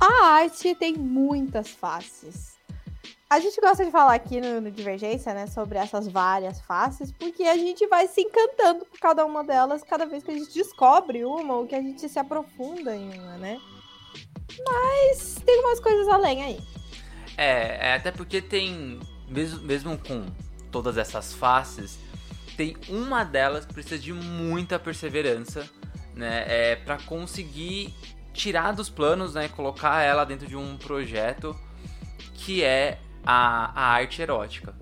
A arte tem muitas faces. A gente gosta de falar aqui no, no, Divergência, né, sobre essas várias faces, porque a gente vai se encantando por cada uma delas cada vez que a gente descobre uma ou que a gente se aprofunda em uma, né? Mas tem umas coisas além aí. É, é até porque tem, mesmo, mesmo com todas essas faces, tem uma delas que precisa de muita perseverança, né, é, para conseguir tirar dos planos, né, colocar ela dentro de um projeto que é a, a arte erótica.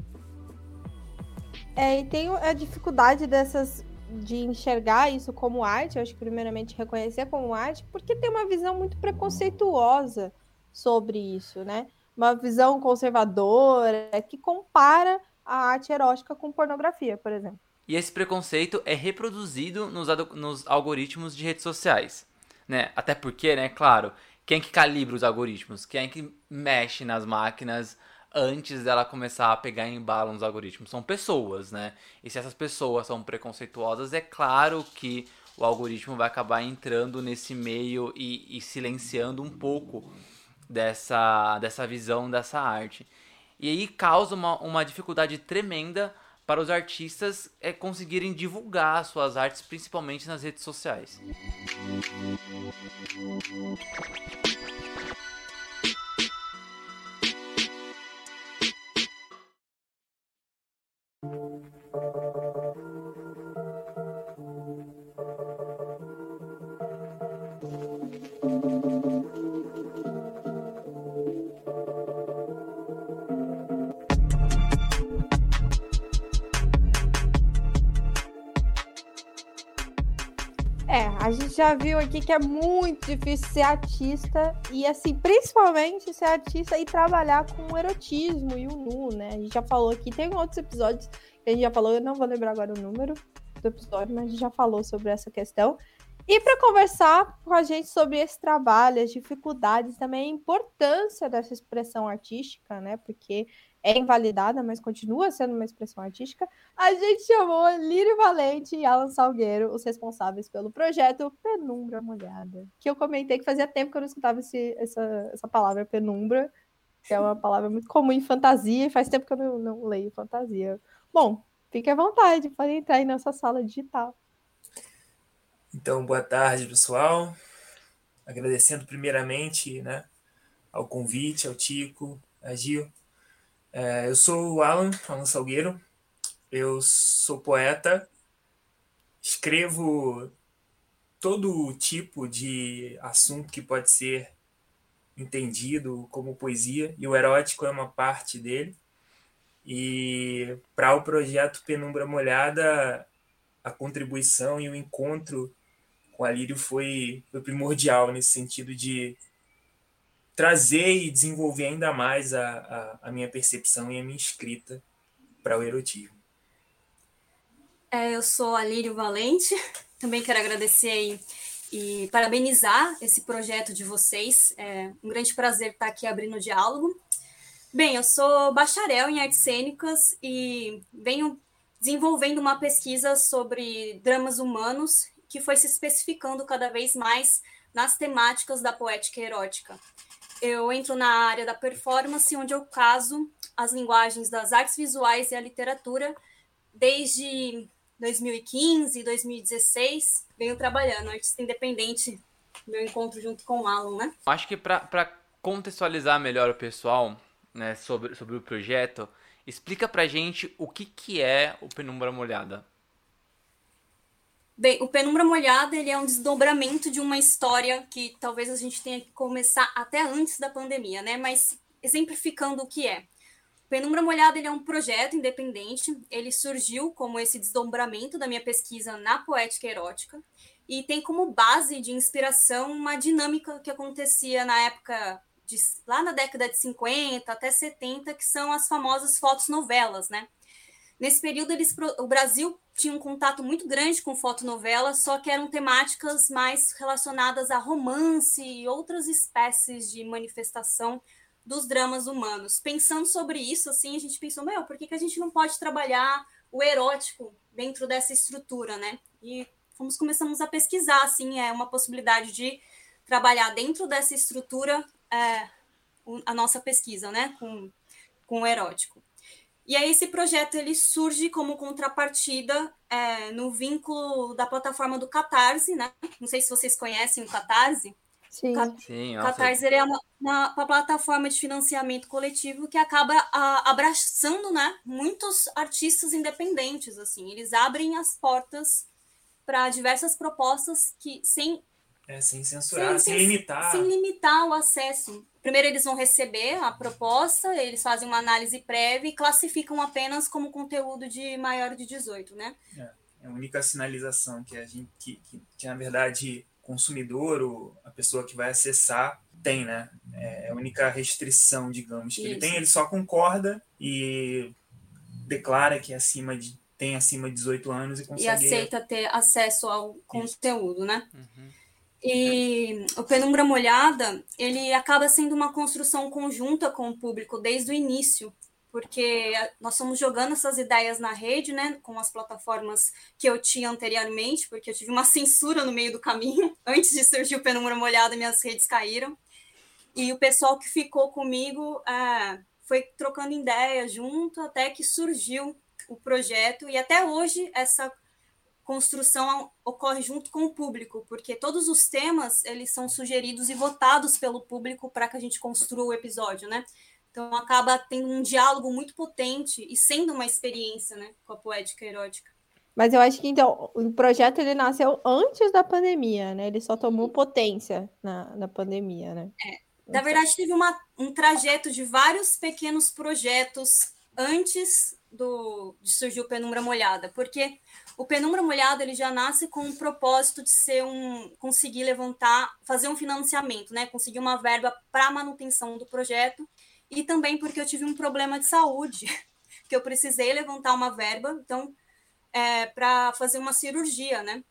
É, e tem a dificuldade dessas de enxergar isso como arte, eu acho que primeiramente reconhecer como arte, porque tem uma visão muito preconceituosa sobre isso, né? Uma visão conservadora que compara a arte erótica com pornografia, por exemplo. E esse preconceito é reproduzido nos, nos algoritmos de redes sociais né? Até porque, né, claro, quem que calibra os algoritmos? Quem é que mexe nas máquinas antes dela começar a pegar em bala nos algoritmos? São pessoas, né? E se essas pessoas são preconceituosas, é claro que o algoritmo vai acabar entrando nesse meio e, e silenciando um pouco dessa, dessa visão dessa arte. E aí causa uma, uma dificuldade tremenda para os artistas é conseguirem divulgar suas artes, principalmente nas redes sociais. Thank you. A gente já viu aqui que é muito difícil ser artista e, assim, principalmente ser artista e trabalhar com o erotismo e o nu, né? A gente já falou aqui, tem outros episódios que a gente já falou, eu não vou lembrar agora o número do episódio, mas a gente já falou sobre essa questão. E para conversar com a gente sobre esse trabalho, as dificuldades, também a importância dessa expressão artística, né? Porque é invalidada, mas continua sendo uma expressão artística, a gente chamou Lírio Valente e Alan Salgueiro, os responsáveis pelo projeto Penumbra Molhada. Que eu comentei que fazia tempo que eu não escutava esse, essa, essa palavra penumbra, que é uma palavra muito comum em fantasia, e faz tempo que eu não, não leio fantasia. Bom, fique à vontade, pode entrar aí nessa sala digital. Então, boa tarde, pessoal. Agradecendo primeiramente né, ao convite, ao Tico, a Gil, é, eu sou o Alan, Alan Salgueiro, eu sou poeta, escrevo todo tipo de assunto que pode ser entendido como poesia, e o erótico é uma parte dele. E para o projeto Penumbra Molhada, a contribuição e o encontro com a Lírio foi, foi primordial nesse sentido de trazer e desenvolver ainda mais a, a, a minha percepção e a minha escrita para o erotismo. É, eu sou a Lírio Valente, também quero agradecer e, e parabenizar esse projeto de vocês. É um grande prazer estar aqui abrindo o diálogo. Bem, eu sou bacharel em artes cênicas e venho desenvolvendo uma pesquisa sobre dramas humanos que foi se especificando cada vez mais nas temáticas da poética erótica eu entro na área da performance, onde eu caso as linguagens das artes visuais e a literatura desde 2015, 2016. Venho trabalhando, artista independente, meu encontro junto com o Alan, né? Acho que para contextualizar melhor o pessoal né, sobre, sobre o projeto, explica pra gente o que, que é o Penumbra Molhada. Bem, o Penumbra Molhada ele é um desdobramento de uma história que talvez a gente tenha que começar até antes da pandemia, né? Mas exemplificando o que é. O Penumbra Molhada ele é um projeto independente, ele surgiu como esse desdobramento da minha pesquisa na poética erótica e tem como base de inspiração uma dinâmica que acontecia na época de, lá na década de 50 até 70, que são as famosas fotos novelas, né? Nesse período, eles, o Brasil tinha um contato muito grande com fotonovelas, só que eram temáticas mais relacionadas a romance e outras espécies de manifestação dos dramas humanos. Pensando sobre isso, assim, a gente pensou, meu, por que, que a gente não pode trabalhar o erótico dentro dessa estrutura, né? E fomos começamos a pesquisar, assim, é uma possibilidade de trabalhar dentro dessa estrutura é, a nossa pesquisa, né, com, com o erótico. E aí esse projeto ele surge como contrapartida é, no vínculo da plataforma do Catarse, né? Não sei se vocês conhecem o Catarse. Sim. Cat Sim, Catarse é uma, uma, uma, plataforma de financiamento coletivo que acaba a, abraçando, né, muitos artistas independentes, assim. Eles abrem as portas para diversas propostas que sem é, sem censurar, sem, sem, limitar. Sem limitar o acesso. Primeiro eles vão receber a proposta, eles fazem uma análise prévia e classificam apenas como conteúdo de maior de 18, né? É, é a única sinalização que a gente, que, que, que na verdade, consumidor, ou a pessoa que vai acessar, tem, né? É a única restrição, digamos, que Isso. ele tem, ele só concorda e declara que é acima de tem acima de 18 anos e consegue... E aceita ter acesso ao conteúdo, Isso. né? Uhum. E o Penumbra Molhada, ele acaba sendo uma construção conjunta com o público desde o início, porque nós fomos jogando essas ideias na rede, né, com as plataformas que eu tinha anteriormente, porque eu tive uma censura no meio do caminho, antes de surgir o Penumbra Molhada, minhas redes caíram. E o pessoal que ficou comigo é, foi trocando ideias junto até que surgiu o projeto, e até hoje essa construção ocorre junto com o público, porque todos os temas eles são sugeridos e votados pelo público para que a gente construa o episódio, né? Então acaba tendo um diálogo muito potente e sendo uma experiência, né, com a poética erótica. Mas eu acho que então o projeto ele nasceu antes da pandemia, né? Ele só tomou potência na, na pandemia, né? É. Na verdade, teve uma, um trajeto de vários pequenos projetos antes do, de surgir o Penumbra Molhada, porque o Penumbra Molhada ele já nasce com o propósito de ser um conseguir levantar, fazer um financiamento, né? Conseguir uma verba para manutenção do projeto e também porque eu tive um problema de saúde que eu precisei levantar uma verba, então é, para fazer uma cirurgia, né?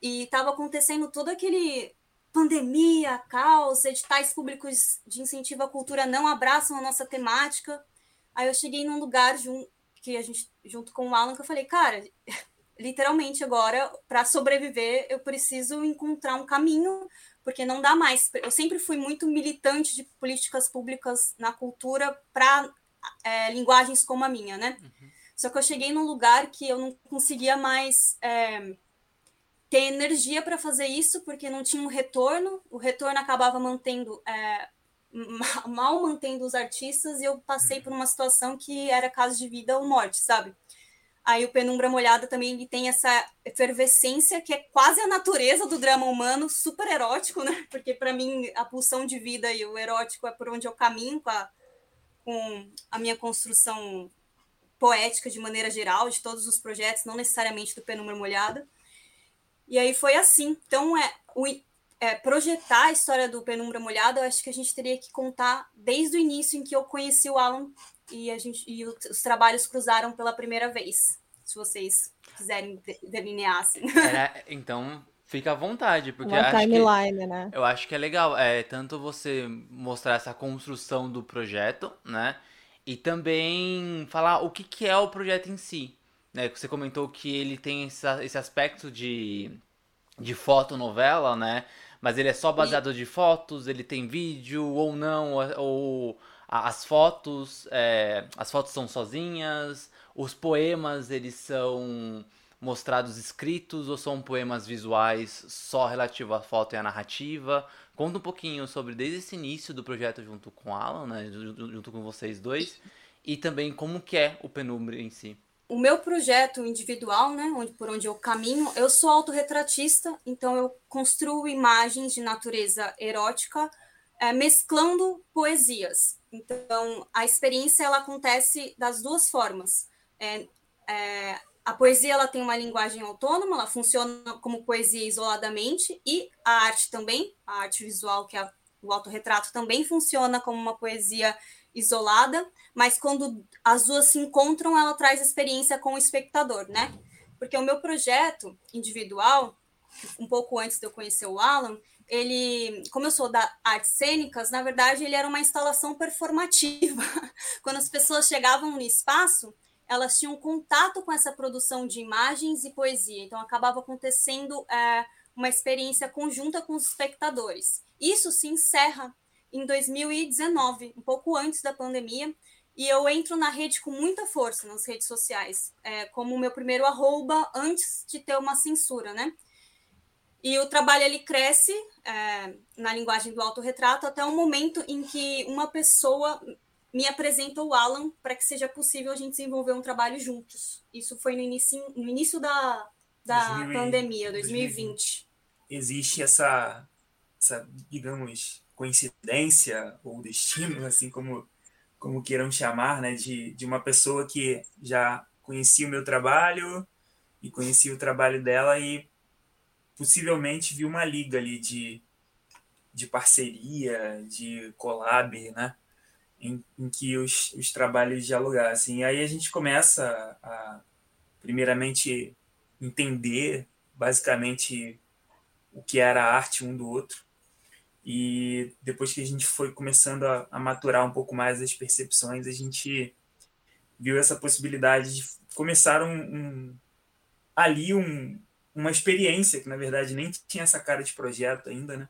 E estava acontecendo todo aquele pandemia, caos, editais públicos de incentivo à cultura não abraçam a nossa temática. Aí eu cheguei num lugar que a gente, junto com o Alan, que eu falei, cara, literalmente agora, para sobreviver, eu preciso encontrar um caminho, porque não dá mais. Eu sempre fui muito militante de políticas públicas na cultura para é, linguagens como a minha, né? Uhum. Só que eu cheguei num lugar que eu não conseguia mais é, ter energia para fazer isso, porque não tinha um retorno. O retorno acabava mantendo é, mal mantendo os artistas e eu passei por uma situação que era caso de vida ou morte, sabe? Aí o Penumbra Molhada também ele tem essa efervescência que é quase a natureza do drama humano, super erótico, né? Porque para mim a pulsão de vida e o erótico é por onde eu caminho com a, com a minha construção poética de maneira geral, de todos os projetos, não necessariamente do Penumbra Molhada. E aí foi assim. Então, é, o, é, projetar a história do Penumbra Molhada, eu acho que a gente teria que contar desde o início em que eu conheci o Alan e, a gente, e os trabalhos cruzaram pela primeira vez, se vocês quiserem delinear assim. É, então, fica à vontade, porque Uma acho timeline, que, né? eu acho que é legal, é tanto você mostrar essa construção do projeto, né? E também falar o que, que é o projeto em si. Né? Você comentou que ele tem essa, esse aspecto de, de fotonovela, né? Mas ele é só baseado e... de fotos, ele tem vídeo ou não, ou as fotos, é, as fotos são sozinhas, os poemas eles são mostrados escritos ou são poemas visuais só relativo à foto e à narrativa? Conta um pouquinho sobre desde esse início do projeto junto com Alan, né, junto com vocês dois, e também como que é o Penumbra em si. o meu projeto individual, né, onde, por onde eu caminho, eu sou autorretratista, então eu construo imagens de natureza erótica, é, mesclando poesias. Então, a experiência ela acontece das duas formas. É, é, a poesia ela tem uma linguagem autônoma, ela funciona como poesia isoladamente, e a arte também, a arte visual, que é o autorretrato, também funciona como uma poesia isolada, mas quando as duas se encontram, ela traz experiência com o espectador, né? Porque o meu projeto individual, um pouco antes de eu conhecer o Alan, ele, como eu sou da artes cênicas, na verdade ele era uma instalação performativa. Quando as pessoas chegavam no espaço, elas tinham contato com essa produção de imagens e poesia. Então acabava acontecendo é, uma experiência conjunta com os espectadores. Isso se encerra em 2019, um pouco antes da pandemia, e eu entro na rede com muita força nas redes sociais, é, como o meu primeiro arroba antes de ter uma censura, né? E o trabalho ele cresce é, na linguagem do autorretrato até o momento em que uma pessoa me apresenta o Alan para que seja possível a gente desenvolver um trabalho juntos. Isso foi no início, no início da, da 2000, pandemia, 2020. 2020. Existe essa, essa, digamos, coincidência ou destino, assim como, como queiram chamar, né, de, de uma pessoa que já conhecia o meu trabalho e conhecia o trabalho dela e possivelmente viu uma liga ali de, de parceria, de collab, né? Em, em que os, os trabalhos dialogassem. E aí a gente começa a, primeiramente, entender basicamente o que era a arte um do outro. E depois que a gente foi começando a, a maturar um pouco mais as percepções, a gente viu essa possibilidade de começar um, um ali um, uma experiência que na verdade nem tinha essa cara de projeto ainda, né?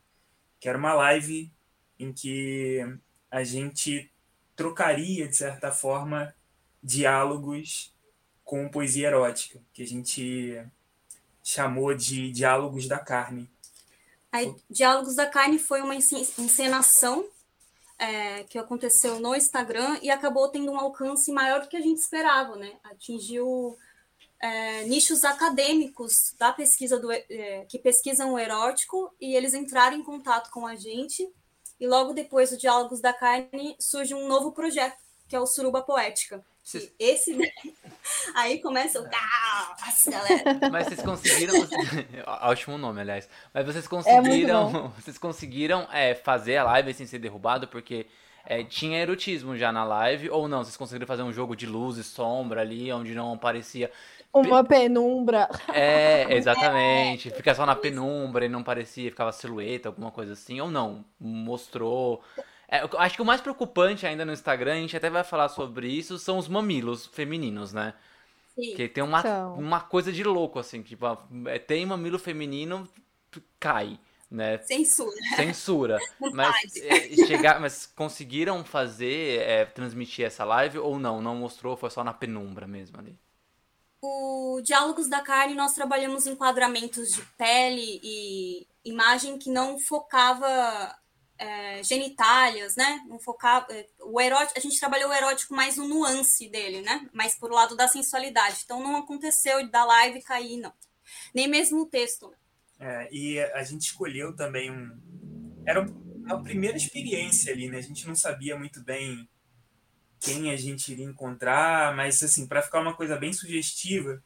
Que era uma live em que a gente trocaria de certa forma diálogos com poesia erótica, que a gente chamou de diálogos da carne. Aí, Diálogos da Carne foi uma encenação é, que aconteceu no Instagram e acabou tendo um alcance maior do que a gente esperava, né? Atingiu é, nichos acadêmicos da pesquisa do, é, que pesquisam o erótico e eles entraram em contato com a gente. E logo depois do Diálogos da Carne surge um novo projeto, que é o Suruba Poética. Esse aí começa o Nossa, galera. Mas vocês conseguiram. Ótimo nome, aliás. Mas vocês é conseguiram. É vocês conseguiram é, fazer a live sem ser derrubado, porque é, tinha erotismo já na live, ou não? Vocês conseguiram fazer um jogo de luz e sombra ali, onde não aparecia uma penumbra. É, exatamente. Fica só na penumbra e não parecia, ficava silhueta, alguma coisa assim. Ou não, mostrou. É, acho que o mais preocupante ainda no Instagram, a gente até vai falar sobre isso, são os mamilos femininos, né? Sim. Que tem uma, uma coisa de louco, assim, tipo, é, tem mamilo feminino, cai, né? Censura. Censura. mas, é, chegar, mas conseguiram fazer, é, transmitir essa live ou não? Não mostrou, foi só na penumbra mesmo ali? O Diálogos da Carne, nós trabalhamos enquadramentos de pele e imagem que não focava é, genitálias, né? Não focava, é, o erótico, a gente trabalhou o erótico mais no nuance dele, né? Mais por lado da sensualidade. Então não aconteceu da live cair, não. Nem mesmo o texto. É, e a gente escolheu também um. Era a primeira experiência ali, né? A gente não sabia muito bem quem a gente iria encontrar, mas assim, para ficar uma coisa bem sugestiva,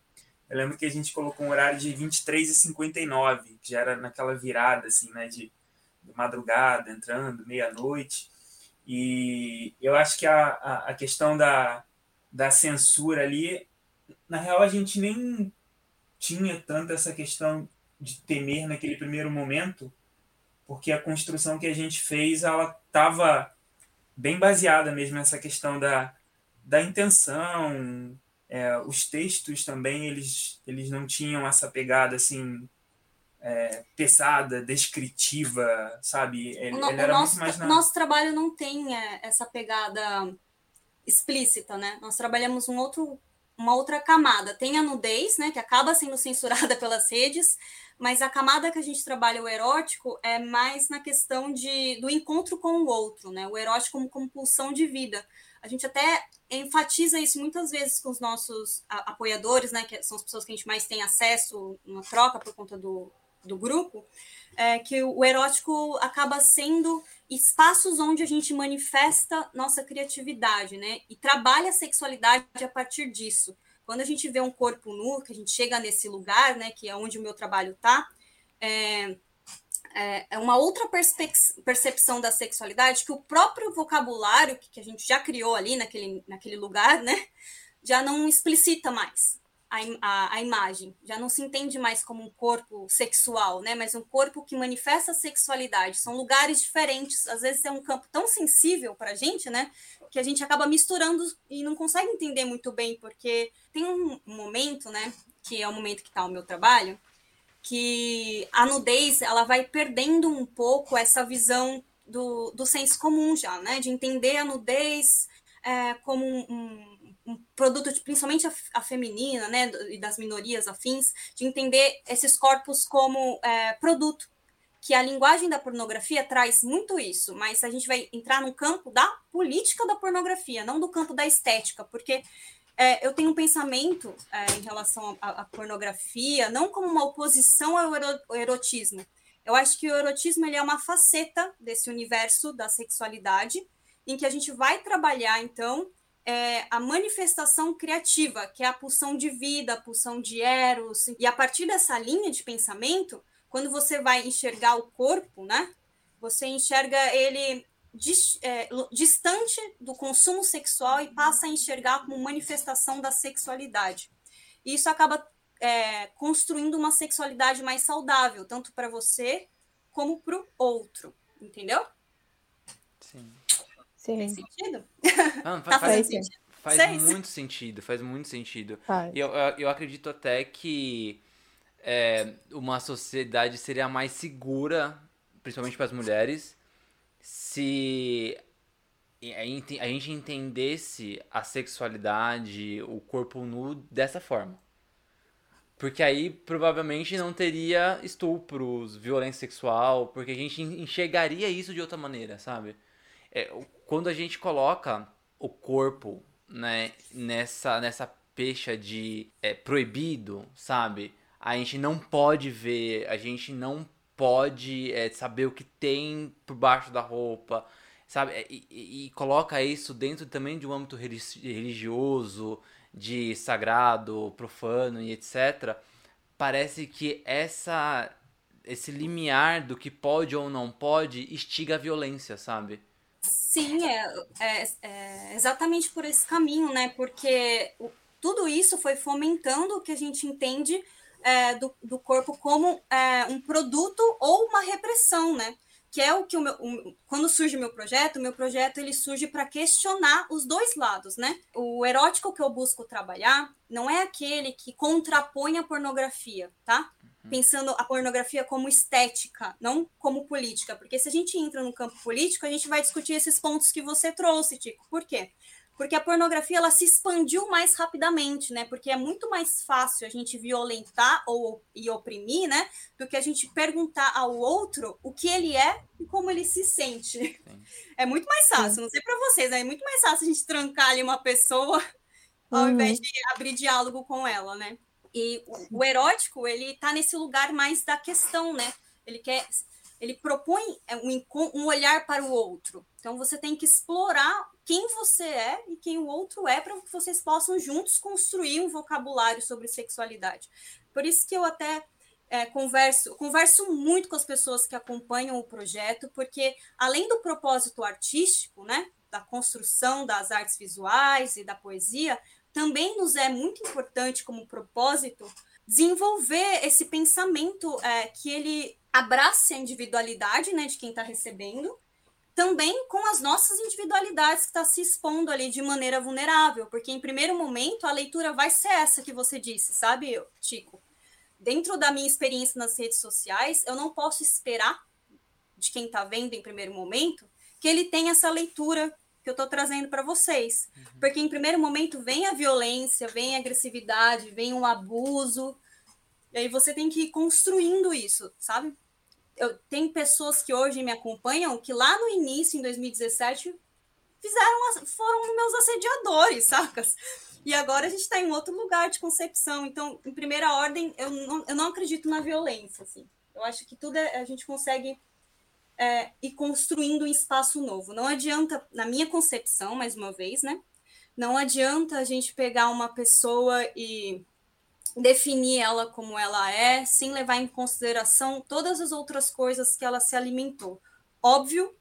eu lembro que a gente colocou um horário de 23 e 59, que já era naquela virada assim, né, de, de madrugada, entrando, meia-noite. E eu acho que a, a, a questão da, da censura ali, na real a gente nem tinha tanto essa questão de temer naquele primeiro momento, porque a construção que a gente fez, ela estava bem baseada mesmo nessa questão da, da intenção. É, os textos também, eles, eles não tinham essa pegada assim é, pesada, descritiva, sabe? Ele, o, ele o nosso, na... nosso trabalho não tem é, essa pegada explícita, né? Nós trabalhamos um outro, uma outra camada. Tem a nudez, né, que acaba sendo censurada pelas redes, mas a camada que a gente trabalha o erótico é mais na questão de, do encontro com o outro, né? O erótico como compulsão de vida. A gente até enfatiza isso muitas vezes com os nossos apoiadores, né? Que são as pessoas que a gente mais tem acesso, uma troca por conta do, do grupo, é que o erótico acaba sendo espaços onde a gente manifesta nossa criatividade, né? E trabalha a sexualidade a partir disso. Quando a gente vê um corpo nu, que a gente chega nesse lugar, né, que é onde o meu trabalho está, é, é, é, uma outra percepção da sexualidade que o próprio vocabulário que, a gente já criou ali naquele, naquele lugar, né, já não explicita mais a, a, a, imagem. Já não se entende mais como um corpo sexual, né? Mas um corpo que manifesta a sexualidade. São lugares diferentes. Às vezes é um campo tão sensível para a gente, né? Que a gente acaba misturando e não consegue entender muito bem, porque tem um momento, né? Que é o momento que está o meu trabalho, que a nudez ela vai perdendo um pouco essa visão do, do senso comum já, né? De entender a nudez é, como um um produto de, principalmente a, a, feminina, né, e das minorias afins, de entender esses corpos como é, produto, que a linguagem da pornografia traz muito isso, mas a gente vai entrar no campo da política da pornografia, não do campo da estética, porque é, eu tenho um pensamento é, em relação à pornografia, não como uma oposição ao erotismo. Eu acho que o erotismo ele é uma faceta desse universo da sexualidade, em que a gente vai trabalhar, então, é, a manifestação criativa, que é a pulsão de vida, a pulsão de eros. E a partir dessa linha de pensamento, quando você vai enxergar o corpo, né? Você enxerga ele é, distante do consumo sexual e passa a enxergar como manifestação da sexualidade. E isso acaba é, construindo uma sexualidade mais saudável, tanto para você como para o outro, entendeu? Sim. Sim. Faz sentido? Não, faz, tá faz, sentido. faz muito sentido, faz muito sentido. Faz. E eu, eu acredito até que é, uma sociedade seria mais segura, principalmente para as mulheres, se a gente entendesse a sexualidade, o corpo nu dessa forma. Porque aí provavelmente não teria estupros, violência sexual, porque a gente enxergaria isso de outra maneira, sabe? É, quando a gente coloca o corpo né, nessa, nessa pecha de é, proibido, sabe? A gente não pode ver, a gente não pode é, saber o que tem por baixo da roupa, sabe? E, e, e, coloca isso dentro também de um âmbito religioso, de sagrado, profano e etc. Parece que essa esse limiar do que pode ou não pode instiga a violência, sabe? Sim, é, é, é, exatamente por esse caminho, né? Porque o, tudo isso foi fomentando o que a gente entende é, do, do corpo como é, um produto ou uma repressão, né? Que é o que o meu, o, quando surge o meu projeto, o meu projeto ele surge para questionar os dois lados, né? O erótico que eu busco trabalhar não é aquele que contrapõe a pornografia, tá? Uhum. pensando a pornografia como estética, não como política. Porque se a gente entra no campo político, a gente vai discutir esses pontos que você trouxe, Tico. Por quê? Porque a pornografia ela se expandiu mais rapidamente, né? Porque é muito mais fácil a gente violentar ou e oprimir, né? Do que a gente perguntar ao outro o que ele é e como ele se sente. Sim. É muito mais fácil, não sei para vocês, né? é muito mais fácil a gente trancar ali uma pessoa ao uhum. invés de abrir diálogo com ela, né? E o, o erótico, ele tá nesse lugar mais da questão, né? Ele quer ele propõe é, um, um, olhar para o outro. Então você tem que explorar quem você é e quem o outro é para que vocês possam juntos construir um vocabulário sobre sexualidade. Por isso que eu até é, converso, converso muito com as pessoas que acompanham o projeto, porque além do propósito artístico, né, da construção das artes visuais e da poesia, também nos é muito importante como propósito desenvolver esse pensamento é, que ele abrace a individualidade né, de quem está recebendo, também com as nossas individualidades que está se expondo ali de maneira vulnerável, porque em primeiro momento a leitura vai ser essa que você disse, sabe, Chico? Dentro da minha experiência nas redes sociais, eu não posso esperar de quem está vendo em primeiro momento que ele tenha essa leitura que eu estou trazendo para vocês. Uhum. Porque em primeiro momento vem a violência, vem a agressividade, vem o abuso. E aí você tem que ir construindo isso, sabe? Eu tenho pessoas que hoje me acompanham que lá no início, em 2017, fizeram foram meus assediadores, sacas? E agora a gente está em outro lugar de concepção. Então, em primeira ordem, eu não, eu não acredito na violência. Assim. Eu acho que tudo é, a gente consegue é, ir construindo um espaço novo. Não adianta, na minha concepção, mais uma vez, né? Não adianta a gente pegar uma pessoa e definir ela como ela é, sem levar em consideração todas as outras coisas que ela se alimentou. Óbvio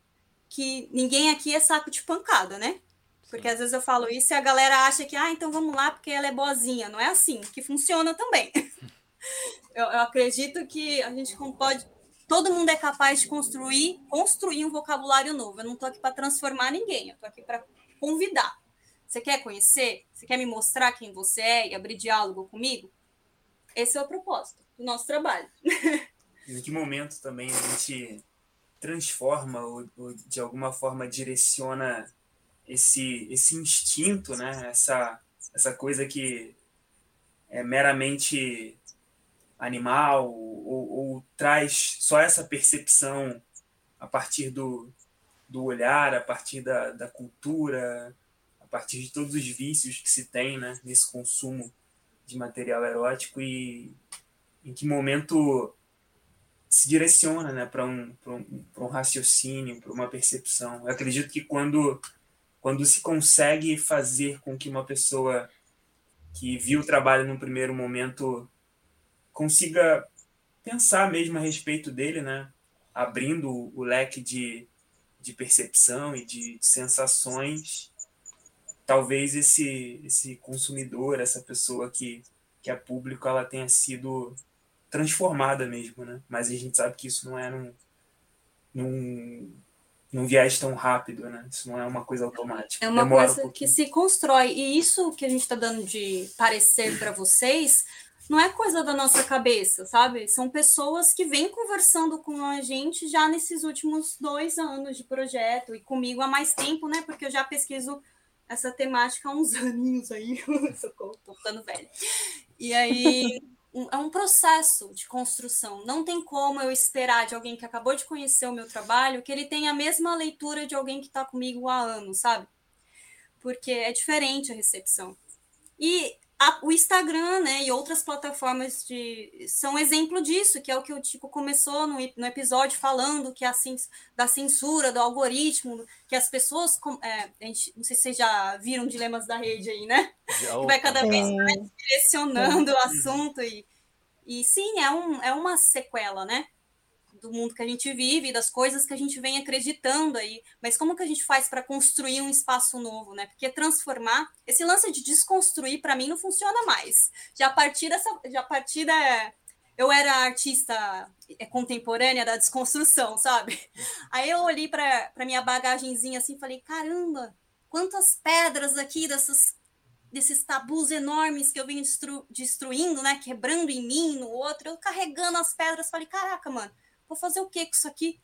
que ninguém aqui é saco de pancada, né? Porque às vezes eu falo isso e a galera acha que, ah, então vamos lá porque ela é boazinha. Não é assim, que funciona também. eu, eu acredito que a gente pode. Todo mundo é capaz de construir, construir um vocabulário novo. Eu não estou aqui para transformar ninguém, eu estou aqui para convidar. Você quer conhecer? Você quer me mostrar quem você é e abrir diálogo comigo? Esse é o propósito do nosso trabalho. em que momento também a gente transforma ou, ou de alguma forma direciona esse, esse instinto, né? essa, essa coisa que é meramente animal ou, ou, traz só essa percepção a partir do, do olhar, a partir da, da cultura, a partir de todos os vícios que se tem né, nesse consumo de material erótico e em que momento se direciona né, para um, um, um raciocínio, para uma percepção. Eu acredito que quando quando se consegue fazer com que uma pessoa que viu o trabalho no primeiro momento consiga pensar mesmo a respeito dele, né? Abrindo o leque de, de percepção e de sensações, talvez esse, esse consumidor, essa pessoa que, que é público, ela tenha sido transformada mesmo, né? Mas a gente sabe que isso não é num, num num viés tão rápido, né? Isso não é uma coisa automática. É uma Demora coisa um que se constrói. E isso que a gente está dando de parecer para vocês não é coisa da nossa cabeça, sabe? São pessoas que vêm conversando com a gente já nesses últimos dois anos de projeto e comigo há mais tempo, né? Porque eu já pesquiso essa temática há uns aninhos aí. Socorro, tô ficando velha. E aí um, é um processo de construção. Não tem como eu esperar de alguém que acabou de conhecer o meu trabalho que ele tenha a mesma leitura de alguém que está comigo há anos, sabe? Porque é diferente a recepção. E a, o Instagram, né, e outras plataformas de são exemplo disso, que é o que o Tico começou no, no episódio falando que é a da censura, do algoritmo, que as pessoas, é, a gente, não sei se vocês já viram dilemas da rede aí, né? Já, que vai cada vez mais direcionando o assunto e, e sim, é, um, é uma sequela, né? Do mundo que a gente vive, das coisas que a gente vem acreditando aí. Mas como que a gente faz para construir um espaço novo, né? Porque transformar, esse lance de desconstruir para mim não funciona mais. Já a partir dessa, já a partir da eu era artista é, contemporânea da desconstrução, sabe? Aí eu olhei para minha bagagenzinha assim, falei, caramba, quantas pedras aqui dessas desses tabus enormes que eu venho destru, destruindo, né, quebrando em mim, no outro, eu carregando as pedras, falei, caraca, mano, Vou fazer o que com isso aqui?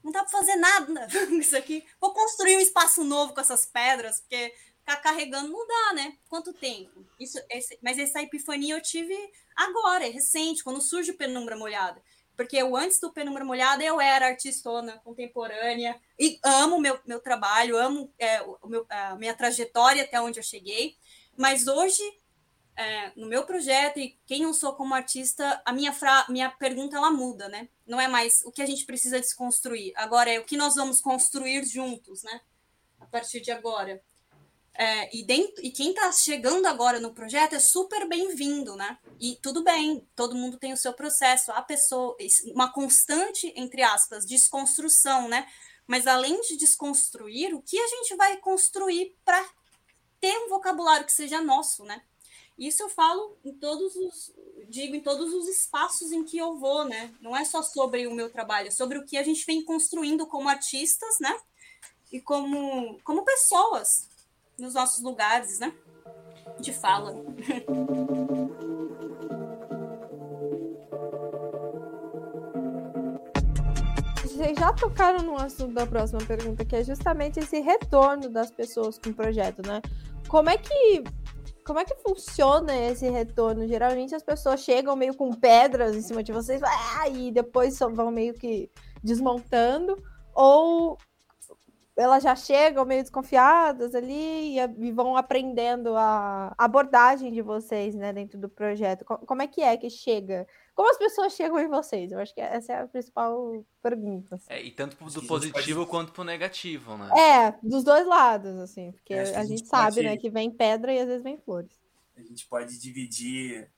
Não dá para fazer nada com isso aqui. Vou construir um espaço novo com essas pedras, porque ficar carregando não dá, né? Quanto tempo? Isso, esse, mas essa epifania eu tive agora, é recente, quando surge o Penumbra Molhada. Porque eu, antes do Penumbra Molhada, eu era artistona contemporânea e amo meu, meu trabalho, amo é, o meu, a minha trajetória até onde eu cheguei. Mas hoje é, no meu projeto e quem eu sou como artista, a minha, fra minha pergunta ela muda, né? Não é mais o que a gente precisa desconstruir, agora é o que nós vamos construir juntos, né? A partir de agora. É, e, dentro, e quem está chegando agora no projeto é super bem-vindo, né? E tudo bem, todo mundo tem o seu processo, a pessoa, uma constante, entre aspas, desconstrução, né? Mas além de desconstruir, o que a gente vai construir para ter um vocabulário que seja nosso, né? Isso eu falo em todos os, digo em todos os espaços em que eu vou, né? Não é só sobre o meu trabalho, é sobre o que a gente vem construindo como artistas, né? E como, como pessoas nos nossos lugares, né? De fala. vocês já tocaram no assunto da próxima pergunta, que é justamente esse retorno das pessoas com o projeto, né? Como é que como é que funciona esse retorno? Geralmente as pessoas chegam meio com pedras em cima de vocês ah, e depois vão meio que desmontando, ou elas já chegam meio desconfiadas ali e, vão aprendendo a abordagem de vocês, né, dentro do projeto. Como é que é que chega? Como as pessoas chegam em vocês? Eu acho que essa é a principal pergunta. Assim. É, e tanto do positivo pode... quanto pro negativo, né? É, dos dois lados, assim, porque a, a, gente, gente sabe, pode... né, que vem pedra e às vezes vem flores. A gente pode dividir,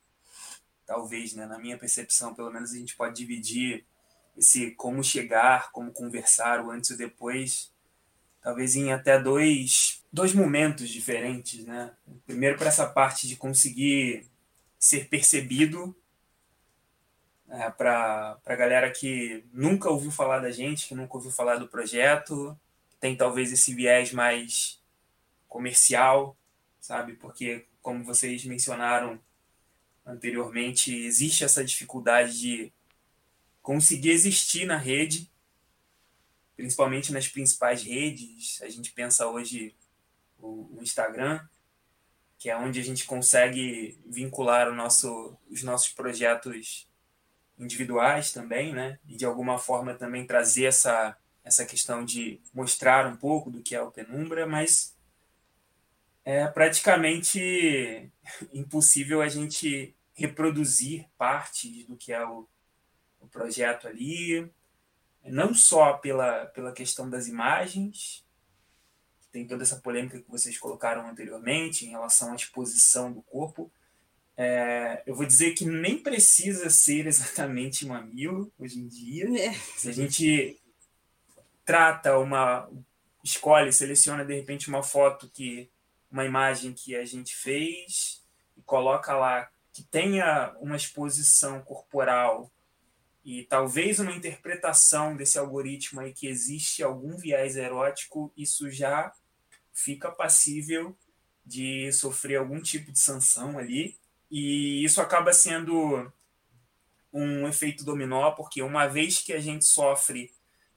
talvez, né, na minha percepção, pelo menos a gente pode dividir esse como chegar, como conversar, o antes e o depois, talvez em até dois, dois momentos diferentes, né? Primeiro para essa parte de conseguir ser percebido é, para a galera que nunca ouviu falar da gente, que nunca ouviu falar do projeto, tem talvez esse viés mais comercial, sabe? Porque, como vocês mencionaram anteriormente, existe essa dificuldade de conseguir existir na rede principalmente nas principais redes. A gente pensa hoje o, Instagram, que é onde a gente consegue vincular nosso, os nossos projetos individuais também, né? E de alguma forma também trazer essa, essa questão de mostrar um pouco do que é o Penumbra, mas é praticamente impossível a gente reproduzir parte do que é o, o projeto ali, não só pela, pela questão das imagens, tem toda essa polêmica que vocês colocaram anteriormente em relação à exposição do corpo. É, eu vou dizer que nem precisa ser exatamente mamilo hoje em dia. É. Se a gente trata uma. escolhe, seleciona de repente uma foto que. uma imagem que a gente fez e coloca lá que tenha uma exposição corporal e talvez uma interpretação desse algoritmo aí que existe algum viés erótico, isso já fica passível de sofrer algum tipo de sanção ali. E isso acaba sendo um efeito dominó, porque uma vez que a gente sofre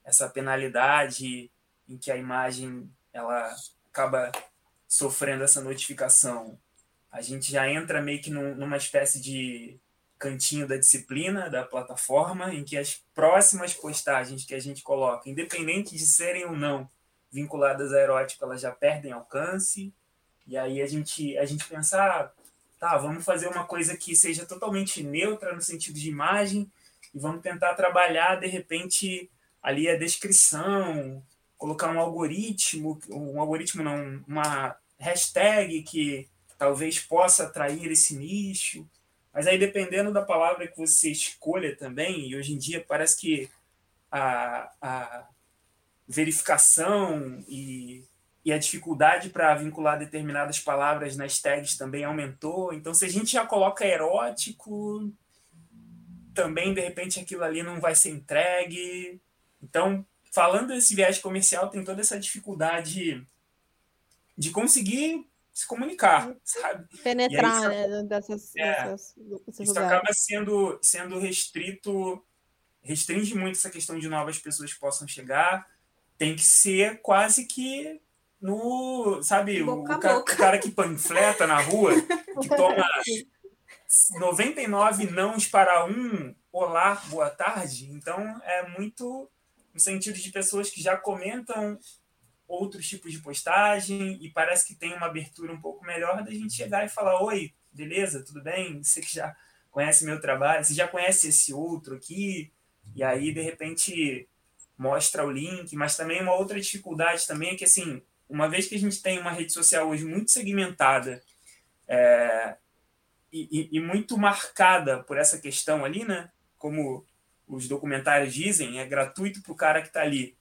essa penalidade em que a imagem ela acaba sofrendo essa notificação, a gente já entra meio que num, numa espécie de cantinho da disciplina da plataforma, em que as próximas postagens que a gente coloca, independente de serem ou não vinculadas à erótica, elas já perdem alcance. E aí a gente a gente pensa, ah, tá, vamos fazer uma coisa que seja totalmente neutra no sentido de imagem e vamos tentar trabalhar de repente ali a descrição, colocar um algoritmo, um algoritmo não, uma hashtag que talvez possa atrair esse nicho. Mas aí, dependendo da palavra que você escolha também, e hoje em dia parece que a, a verificação e, e a dificuldade para vincular determinadas palavras nas tags também aumentou. Então, se a gente já coloca erótico, também, de repente, aquilo ali não vai ser entregue. Então, falando desse viés comercial, tem toda essa dificuldade de conseguir se comunicar, sabe? Penetrar, né, dessas, é, dessas, isso acaba sendo, sendo restrito, restringe muito essa questão de novas pessoas que possam chegar, tem que ser quase que no, sabe, o, cara, o, cara, que panfleta na rua, que toma 99 nãos para um olá, boa tarde, então é muito no sentido de pessoas que já comentam outros tipos de postagem e parece que tem uma abertura um pouco melhor da gente chegar e falar: Oi, beleza, tudo bem? Você que já conhece meu trabalho, você já conhece esse outro aqui, e aí de repente mostra o link, mas também uma outra dificuldade também é que assim, uma vez que a gente tem uma rede social hoje muito segmentada é, e, e, muito marcada por essa questão ali, né? Como os documentários dizem, é gratuito para o cara que está ali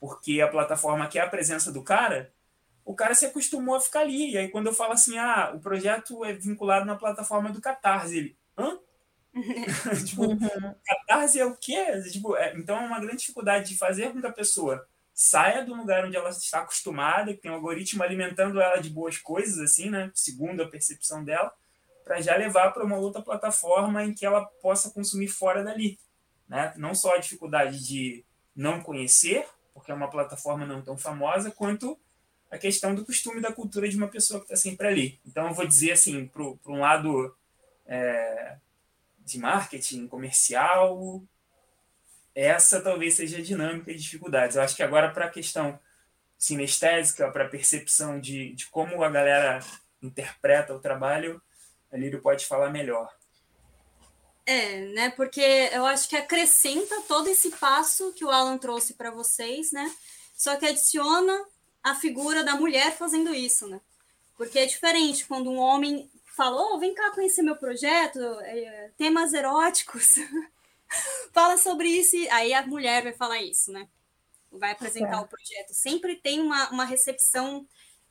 porque a plataforma quer a presença do cara, o cara se acostumou a ficar ali. E aí, quando eu falo assim, ah, o projeto é vinculado na plataforma do Catarse, ele, hã? tipo, uhum. Catarse é o quê? Tipo, é, então é uma grande dificuldade de fazer com que a pessoa saia do lugar onde ela está acostumada, que tem um algoritmo alimentando ela de boas coisas, assim, né? Segundo a percepção dela, para já levar para uma outra plataforma em que ela possa consumir fora dali, né? Não só a dificuldade de não conhecer, porque é uma plataforma não tão famosa, quanto a questão do costume da cultura de uma pessoa que está sempre ali. Então, eu vou dizer assim, para um lado é, de marketing comercial, essa talvez seja a dinâmica e dificuldades. Eu acho que agora, para a questão sinestésica, para a percepção de, de como a galera interpreta o trabalho, a Lírio pode falar melhor. É, né? Porque eu acho que acrescenta todo esse passo que o Alan trouxe para vocês, né? Só que adiciona a figura da mulher fazendo isso, né? Porque é diferente quando um homem falou, oh, vem cá conhecer meu projeto, é, temas eróticos, fala sobre isso, e aí a mulher vai falar isso, né? Vai apresentar é. o projeto. Sempre tem uma, uma recepção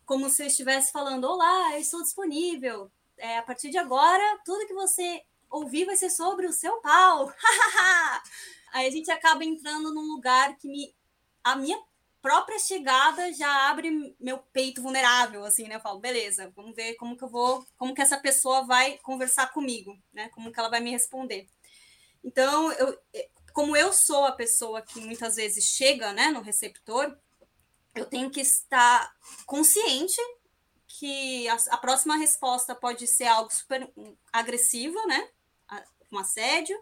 como se eu estivesse falando, olá, eu estou disponível, é, a partir de agora, tudo que você ouvir vai ser sobre o seu pau. Aí a gente acaba entrando num lugar que me. A minha própria chegada já abre meu peito vulnerável, assim, né? Eu falo, beleza, vamos ver como que eu vou, como que essa pessoa vai conversar comigo, né? Como que ela vai me responder. Então, eu, como eu sou a pessoa que muitas vezes chega, né, no receptor, eu tenho que estar consciente que a, a próxima resposta pode ser algo super agressivo, né? Um assédio,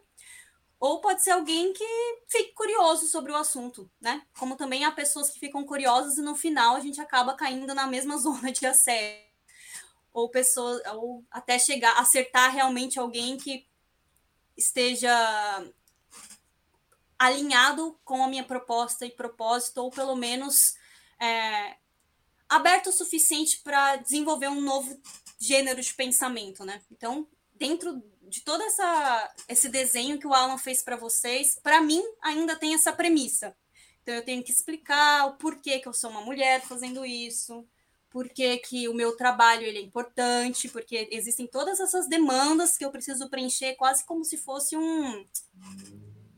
ou pode ser alguém que fique curioso sobre o assunto, né? Como também há pessoas que ficam curiosas e no final a gente acaba caindo na mesma zona de assédio. Ou pessoas, ou até chegar, acertar realmente alguém que esteja alinhado com a minha proposta e propósito, ou pelo menos é, aberto o suficiente para desenvolver um novo gênero de pensamento, né? Então, dentro de todo essa, esse desenho que o Alan fez para vocês, para mim ainda tem essa premissa. Então eu tenho que explicar o porquê que eu sou uma mulher fazendo isso, porquê que o meu trabalho ele é importante, porque existem todas essas demandas que eu preciso preencher quase como se fosse um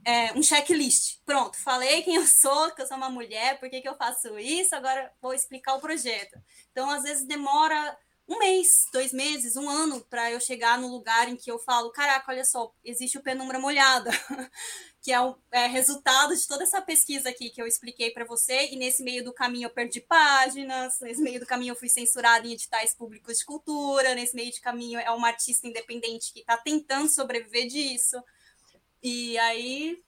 é, um checklist. Pronto, falei quem eu sou, que eu sou uma mulher, por que, que eu faço isso, agora vou explicar o projeto. Então, às vezes, demora um mês, dois meses, um ano para eu chegar no lugar em que eu falo: caraca, olha só, existe o penumbra molhada, que é o é, resultado de toda essa pesquisa aqui que eu expliquei para você. E nesse meio do caminho eu perdi páginas, nesse meio do caminho eu fui censurada em editais públicos de cultura, nesse meio de caminho é uma artista independente que está tentando sobreviver disso. E aí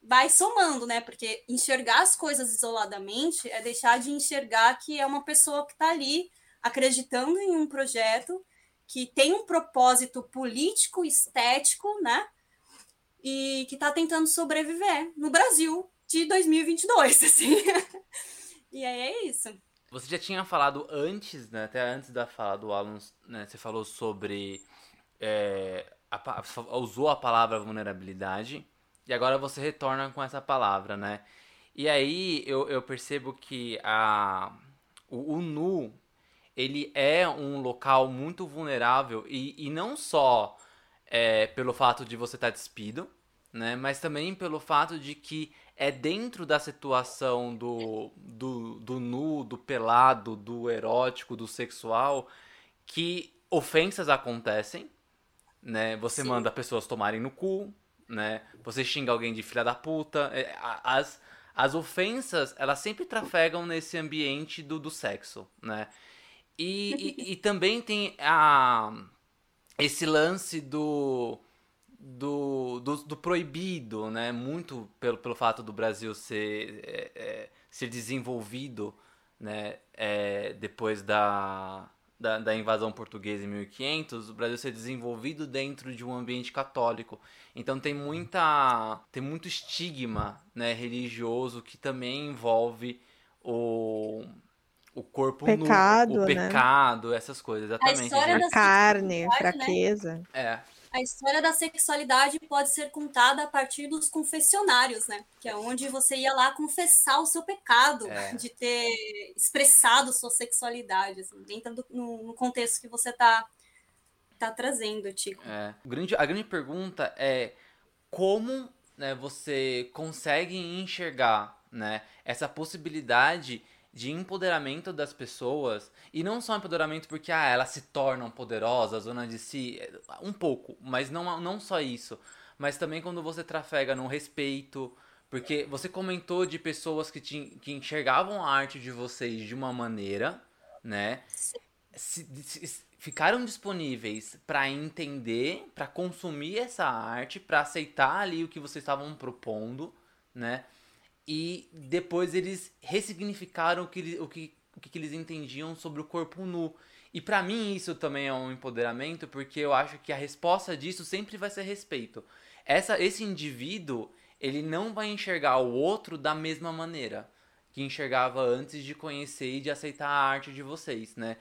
vai somando, né? Porque enxergar as coisas isoladamente é deixar de enxergar que é uma pessoa que está ali acreditando em um projeto que tem um propósito político, estético, né? E que está tentando sobreviver no Brasil de 2022, assim. e aí é isso. Você já tinha falado antes, né? Até antes da fala do Alan, né? Você falou sobre. É, a, usou a palavra vulnerabilidade. E agora você retorna com essa palavra, né? E aí eu, eu percebo que a, o, o nu ele é um local muito vulnerável e, e não só é, pelo fato de você estar tá despido, né? Mas também pelo fato de que é dentro da situação do, do, do nu, do pelado, do erótico, do sexual, que ofensas acontecem, né? Você Sim. manda pessoas tomarem no cu, né? Você xinga alguém de filha da puta. É, as, as ofensas, elas sempre trafegam nesse ambiente do, do sexo, né? E, e, também tem a, esse lance do, do, do, do, proibido, né? Muito pelo, pelo fato do Brasil ser, é, é, ser desenvolvido né? É, depois da, da, da, invasão portuguesa em 1500, o Brasil ser desenvolvido dentro de um ambiente católico. Então tem muita tem muito estigma né, religioso que também envolve o o corpo pecado, nu, o né? pecado, essas coisas, exatamente. A, carne, né? fraqueza. Né? É. A história da sexualidade pode ser contada a partir dos confessionários, né? Que é onde você ia lá confessar o seu pecado é. de ter expressado sua sexualidade, assim, dentro do no, no contexto que você tá, tá trazendo, Tico. É. O grande, a grande pergunta é como né, você consegue enxergar né, essa possibilidade de empoderamento das pessoas e não só empoderamento porque ah, elas se tornam poderosas, zona de si, um pouco, mas não, não só isso, mas também quando você trafega no respeito Porque você comentou de pessoas que, te, que enxergavam a arte de vocês de uma maneira, né? Se, se, ficaram disponíveis para entender, para consumir essa arte, para aceitar ali o que vocês estavam propondo, né? E depois eles ressignificaram o que, o que, o que eles entendiam sobre o corpo nu. E para mim isso também é um empoderamento, porque eu acho que a resposta disso sempre vai ser respeito. Essa, esse indivíduo, ele não vai enxergar o outro da mesma maneira que enxergava antes de conhecer e de aceitar a arte de vocês, né?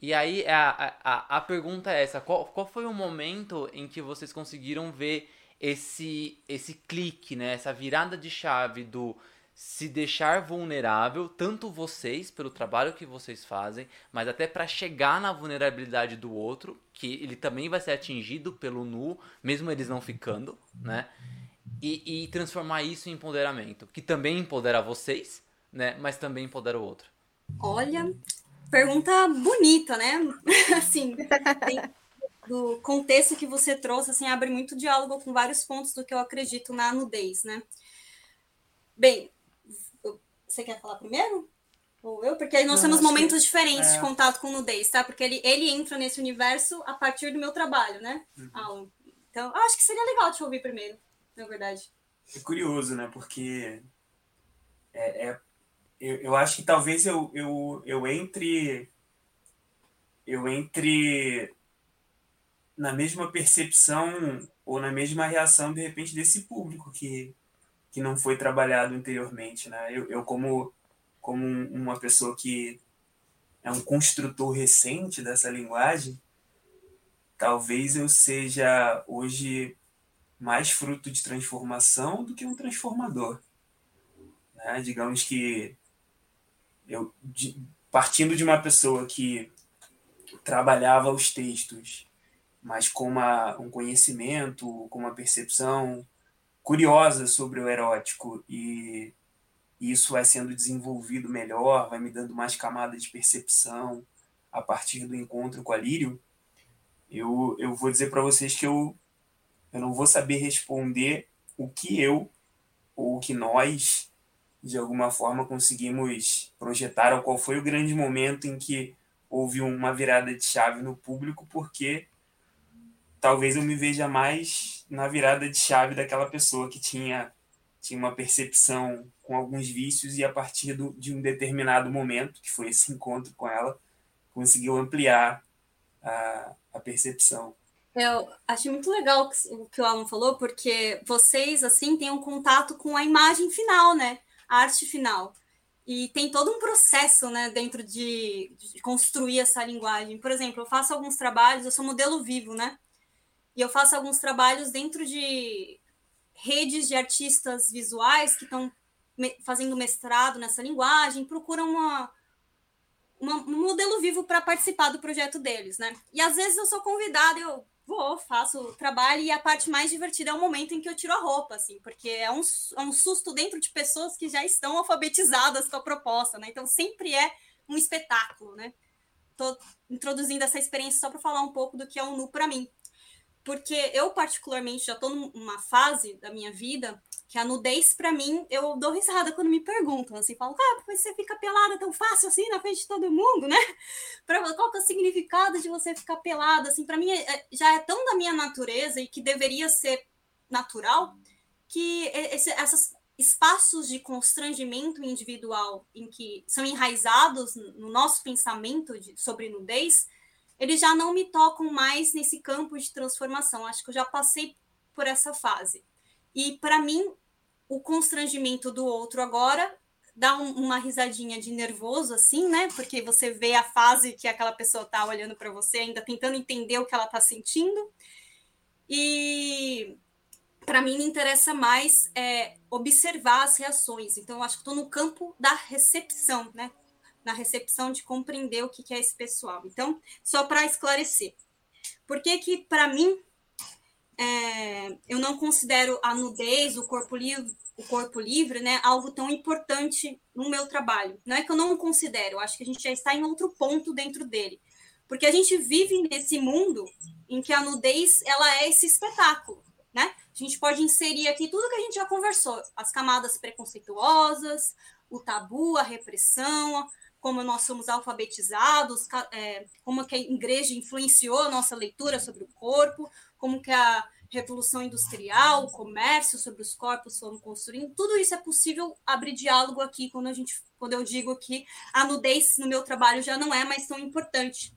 E aí a, a, a pergunta é essa: qual, qual foi o momento em que vocês conseguiram ver esse, esse clique, né? Essa virada de chave do se deixar vulnerável, tanto vocês, pelo trabalho que vocês fazem, mas até para chegar na vulnerabilidade do outro, que ele também vai ser atingido pelo nu, mesmo eles não ficando, né? E, e transformar isso em empoderamento, que também empodera vocês, né? Mas também empodera o outro. Olha, pergunta bonita, né? assim, tem, do contexto que você trouxe, assim, abre muito diálogo com vários pontos do que eu acredito na nudez, né? Bem, você quer falar primeiro? Ou eu? Porque aí nós Não, temos momentos que... diferentes é... de contato com nudez, tá? Porque ele, ele entra nesse universo a partir do meu trabalho, né, uhum. Alan? Então, acho que seria legal te ouvir primeiro, na verdade. É curioso, né? Porque é, é eu, eu acho que talvez eu, eu, eu entre eu entre na mesma percepção ou na mesma reação de repente desse público que que não foi trabalhado anteriormente, né? Eu, eu como como uma pessoa que é um construtor recente dessa linguagem, talvez eu seja hoje mais fruto de transformação do que um transformador. Né? Digamos que eu de, partindo de uma pessoa que trabalhava os textos, mas com uma, um conhecimento, com uma percepção curiosa sobre o erótico e isso vai sendo desenvolvido melhor, vai me dando mais camada de percepção a partir do encontro com a Lírio, eu, eu vou dizer para vocês que eu, eu não vou saber responder o que eu ou o que nós, de alguma forma, conseguimos projetar, ou qual foi o grande momento em que houve uma virada de chave no público, porque talvez eu me veja mais na virada de chave daquela pessoa que tinha, tinha uma percepção com alguns vícios e a partir do, de um determinado momento, que foi esse encontro com ela, conseguiu ampliar a, a percepção. Eu acho muito legal o que o Alan falou, porque vocês, assim, têm um contato com a imagem final, né? A arte final. E tem todo um processo, né, dentro de, de construir essa linguagem. Por exemplo, eu faço alguns trabalhos, eu sou modelo vivo, né? E eu faço alguns trabalhos dentro de redes de artistas visuais que estão fazendo mestrado nessa linguagem, procuram uma, uma um modelo vivo para participar do projeto deles, né? E às vezes eu sou convidada, eu vou, faço o trabalho e a parte mais divertida é o momento em que eu tiro a roupa, assim, porque é um, é um susto dentro de pessoas que já estão alfabetizadas com a proposta, né? Então sempre é um espetáculo, né? Tô introduzindo essa experiência só para falar um pouco do que é o nu para mim porque eu particularmente já estou numa fase da minha vida que a nudez para mim eu dou risada quando me perguntam assim, falam, ah, você fica pelada tão fácil assim na frente de todo mundo, né? Para qual que é o significado de você ficar pelada assim? Para mim é, é, já é tão da minha natureza e que deveria ser natural que esse, esses espaços de constrangimento individual em que são enraizados no nosso pensamento de, sobre nudez eles já não me tocam mais nesse campo de transformação. Acho que eu já passei por essa fase. E para mim, o constrangimento do outro agora dá um, uma risadinha de nervoso, assim, né? Porque você vê a fase que aquela pessoa tá olhando para você, ainda tentando entender o que ela tá sentindo. E para mim me interessa mais é, observar as reações. Então, eu acho que estou no campo da recepção, né? Na recepção de compreender o que é esse pessoal. Então, só para esclarecer, por que que para mim é, eu não considero a nudez, o corpo livre, o corpo livre, né, algo tão importante no meu trabalho? Não é que eu não considero, eu acho que a gente já está em outro ponto dentro dele, porque a gente vive nesse mundo em que a nudez ela é esse espetáculo, né? a gente pode inserir aqui tudo que a gente já conversou: as camadas preconceituosas, o tabu, a repressão, como nós somos alfabetizados, é, como que a igreja influenciou a nossa leitura sobre o corpo, como que a revolução industrial, o comércio sobre os corpos foram construindo, tudo isso é possível abrir diálogo aqui quando a gente, quando eu digo que a nudez no meu trabalho já não é mais tão importante.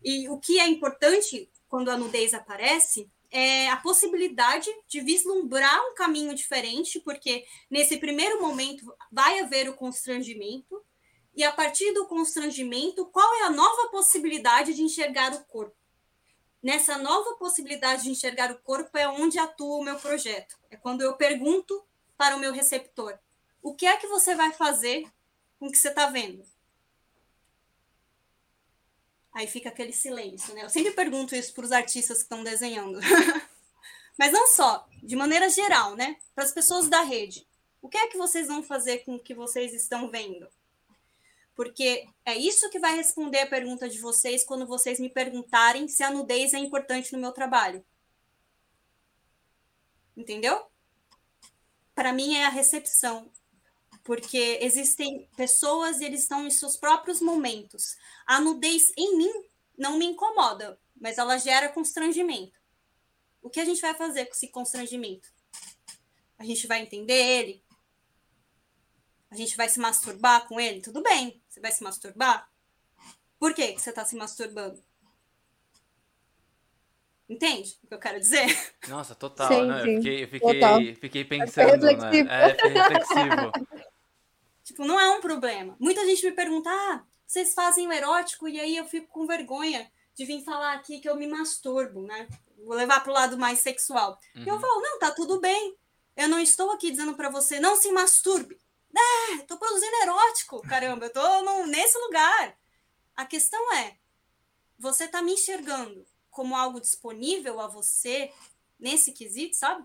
E o que é importante quando a nudez aparece é a possibilidade de vislumbrar um caminho diferente, porque nesse primeiro momento vai haver o constrangimento, e a partir do constrangimento, qual é a nova possibilidade de enxergar o corpo? Nessa nova possibilidade de enxergar o corpo é onde atua o meu projeto. É quando eu pergunto para o meu receptor: o que é que você vai fazer com o que você está vendo? Aí fica aquele silêncio, né? Eu sempre pergunto isso para os artistas que estão desenhando. Mas não só, de maneira geral, né? Para as pessoas da rede. O que é que vocês vão fazer com o que vocês estão vendo? Porque é isso que vai responder a pergunta de vocês quando vocês me perguntarem se a nudez é importante no meu trabalho. Entendeu? Para mim é a recepção, porque existem pessoas e eles estão em seus próprios momentos. A nudez em mim não me incomoda, mas ela gera constrangimento. O que a gente vai fazer com esse constrangimento? A gente vai entender ele? A gente vai se masturbar com ele? Tudo bem, você vai se masturbar? Por que você está se masturbando? Entende o que eu quero dizer? Nossa, total, sim, né? Sim. Eu fiquei, eu fiquei, fiquei pensando, é né? É, reflexivo. Tipo, não é um problema. Muita gente me pergunta, ah, vocês fazem o erótico e aí eu fico com vergonha de vir falar aqui que eu me masturbo, né? Vou levar para o lado mais sexual. Uhum. E eu falo, não, tá tudo bem. Eu não estou aqui dizendo para você, não se masturbe. É, tô produzindo erótico, caramba, eu tô no, nesse lugar. A questão é, você tá me enxergando como algo disponível a você nesse quesito, sabe?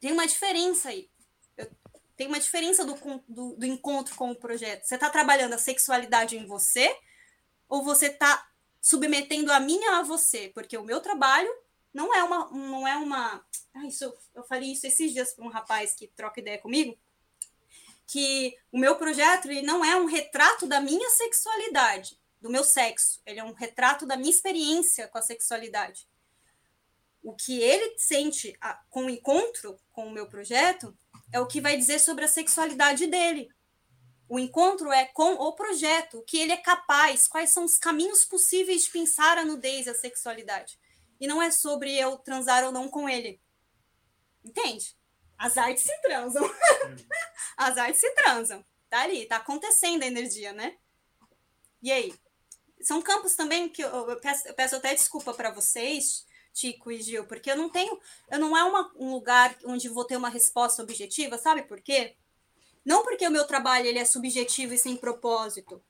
Tem uma diferença aí. Tem uma diferença do, do, do encontro com o projeto. Você está trabalhando a sexualidade em você ou você está submetendo a minha a você? Porque o meu trabalho não é uma. Não é uma ah, isso, eu falei isso esses dias para um rapaz que troca ideia comigo. Que o meu projeto ele não é um retrato da minha sexualidade, do meu sexo. Ele é um retrato da minha experiência com a sexualidade. O que ele sente com o encontro com o meu projeto é o que vai dizer sobre a sexualidade dele. O encontro é com o projeto, o que ele é capaz, quais são os caminhos possíveis de pensar a nudez e a sexualidade. E não é sobre eu transar ou não com ele. Entende? As artes se transam. As artes se transam. Tá ali, tá acontecendo a energia, né? E aí? São campos também que eu, eu, peço, eu peço até desculpa para vocês, Tico e Gil, porque eu não tenho, eu não é uma, um lugar onde vou ter uma resposta objetiva, sabe por quê? Não porque o meu trabalho ele é subjetivo e sem propósito,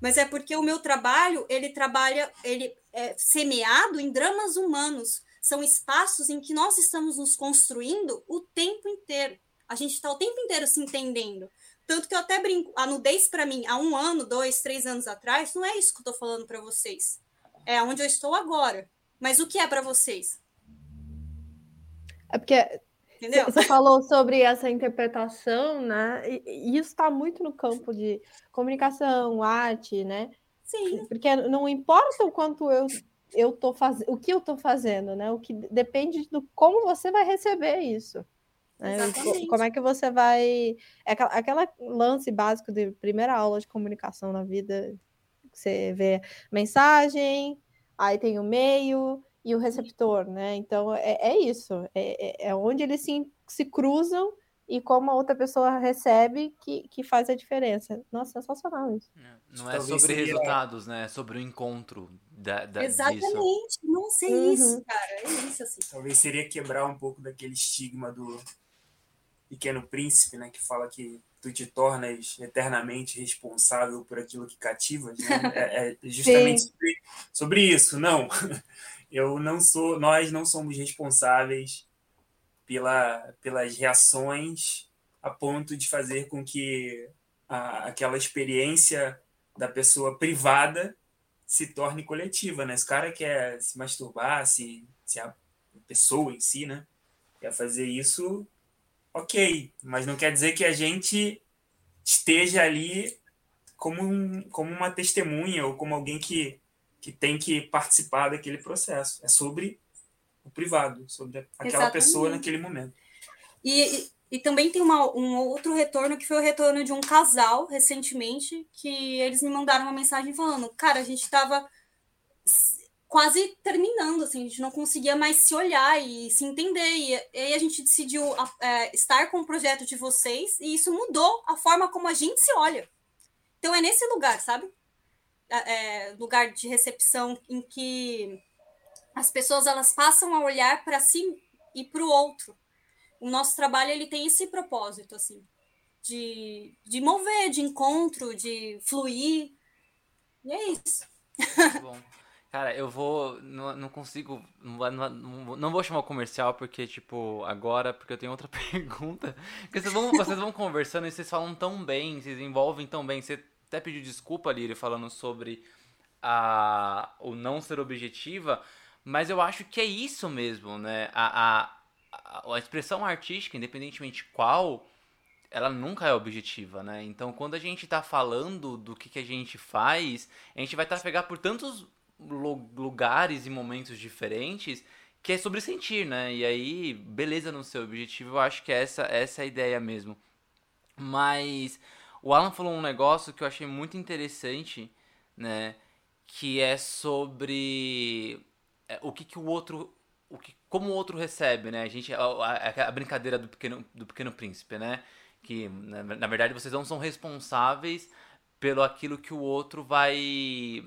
mas é porque o meu trabalho ele trabalha, ele é semeado em dramas humanos, são espaços em que nós estamos nos construindo o tempo inteiro. A gente está o tempo inteiro se entendendo. Tanto que eu até brinco, a nudez para mim, há um ano, dois, três anos atrás, não é isso que eu estou falando para vocês. É onde eu estou agora. Mas o que é para vocês? É porque Entendeu? Você falou sobre essa interpretação, né? E isso está muito no campo de comunicação, arte, né? Sim. Porque não importa o quanto eu eu tô fazendo, o que eu estou fazendo, né? O que depende do como você vai receber isso. Né? Como é que você vai. É aquela, aquela lance básico de primeira aula de comunicação na vida. Você vê mensagem, aí tem o meio e o receptor, né? Então é, é isso, é, é, é onde eles se, se cruzam e como a outra pessoa recebe que, que faz a diferença. Nossa, sensacional isso. É, não é sobre resultados, né? É sobre o encontro da, da Exatamente, disso. não sei uhum. isso, cara. É isso assim. Talvez seria quebrar um pouco daquele estigma do Pequeno Príncipe, né? Que fala que tu te tornas eternamente responsável por aquilo que cativas, né? É, é justamente sobre, sobre, isso. Não, eu não sou, nós não somos responsáveis pela, pelas reações a ponto de fazer com que a, aquela experiência da pessoa privada se torne coletiva, né? Esse cara quer se masturbar, se, se a pessoa em si, né? quer fazer isso, ok, mas não quer dizer que a gente esteja ali como, um, como uma testemunha ou como alguém que, que tem que participar daquele processo. É sobre o privado, sobre aquela Exatamente. pessoa naquele momento. E, e também tem uma, um outro retorno, que foi o retorno de um casal recentemente, que eles me mandaram uma mensagem falando: Cara, a gente estava quase terminando, assim, a gente não conseguia mais se olhar e se entender. E, e aí a gente decidiu é, estar com o projeto de vocês, e isso mudou a forma como a gente se olha. Então é nesse lugar, sabe? É, é lugar de recepção em que as pessoas elas passam a olhar para si e para o outro o nosso trabalho ele tem esse propósito, assim, de, de mover, de encontro, de fluir. E é isso. Bom. Cara, eu vou. Não, não consigo. Não, não, não, vou chamar o comercial, porque, tipo, agora, porque eu tenho outra pergunta. Porque vocês vão, vocês vão conversando e vocês falam tão bem, vocês envolvem tão bem. Você até pediu desculpa, Lírio, falando sobre a, o não ser objetiva, mas eu acho que é isso mesmo, né? A, a, a, expressão artística, independentemente qual, ela nunca é objetiva, né? Então, quando a gente está falando do que, que a gente faz, a gente vai trafegar por tantos lugares e momentos diferentes que é sobre sentir, né? E aí, beleza no seu objetivo, eu acho que essa, essa é a ideia mesmo. Mas o Alan falou um negócio que eu achei muito interessante, né? Que é sobre é, o que, que o outro o que, como o outro recebe, né? A gente a, a, a brincadeira do pequeno do pequeno príncipe, né? Que na, na, verdade vocês não são responsáveis pelo aquilo que o outro vai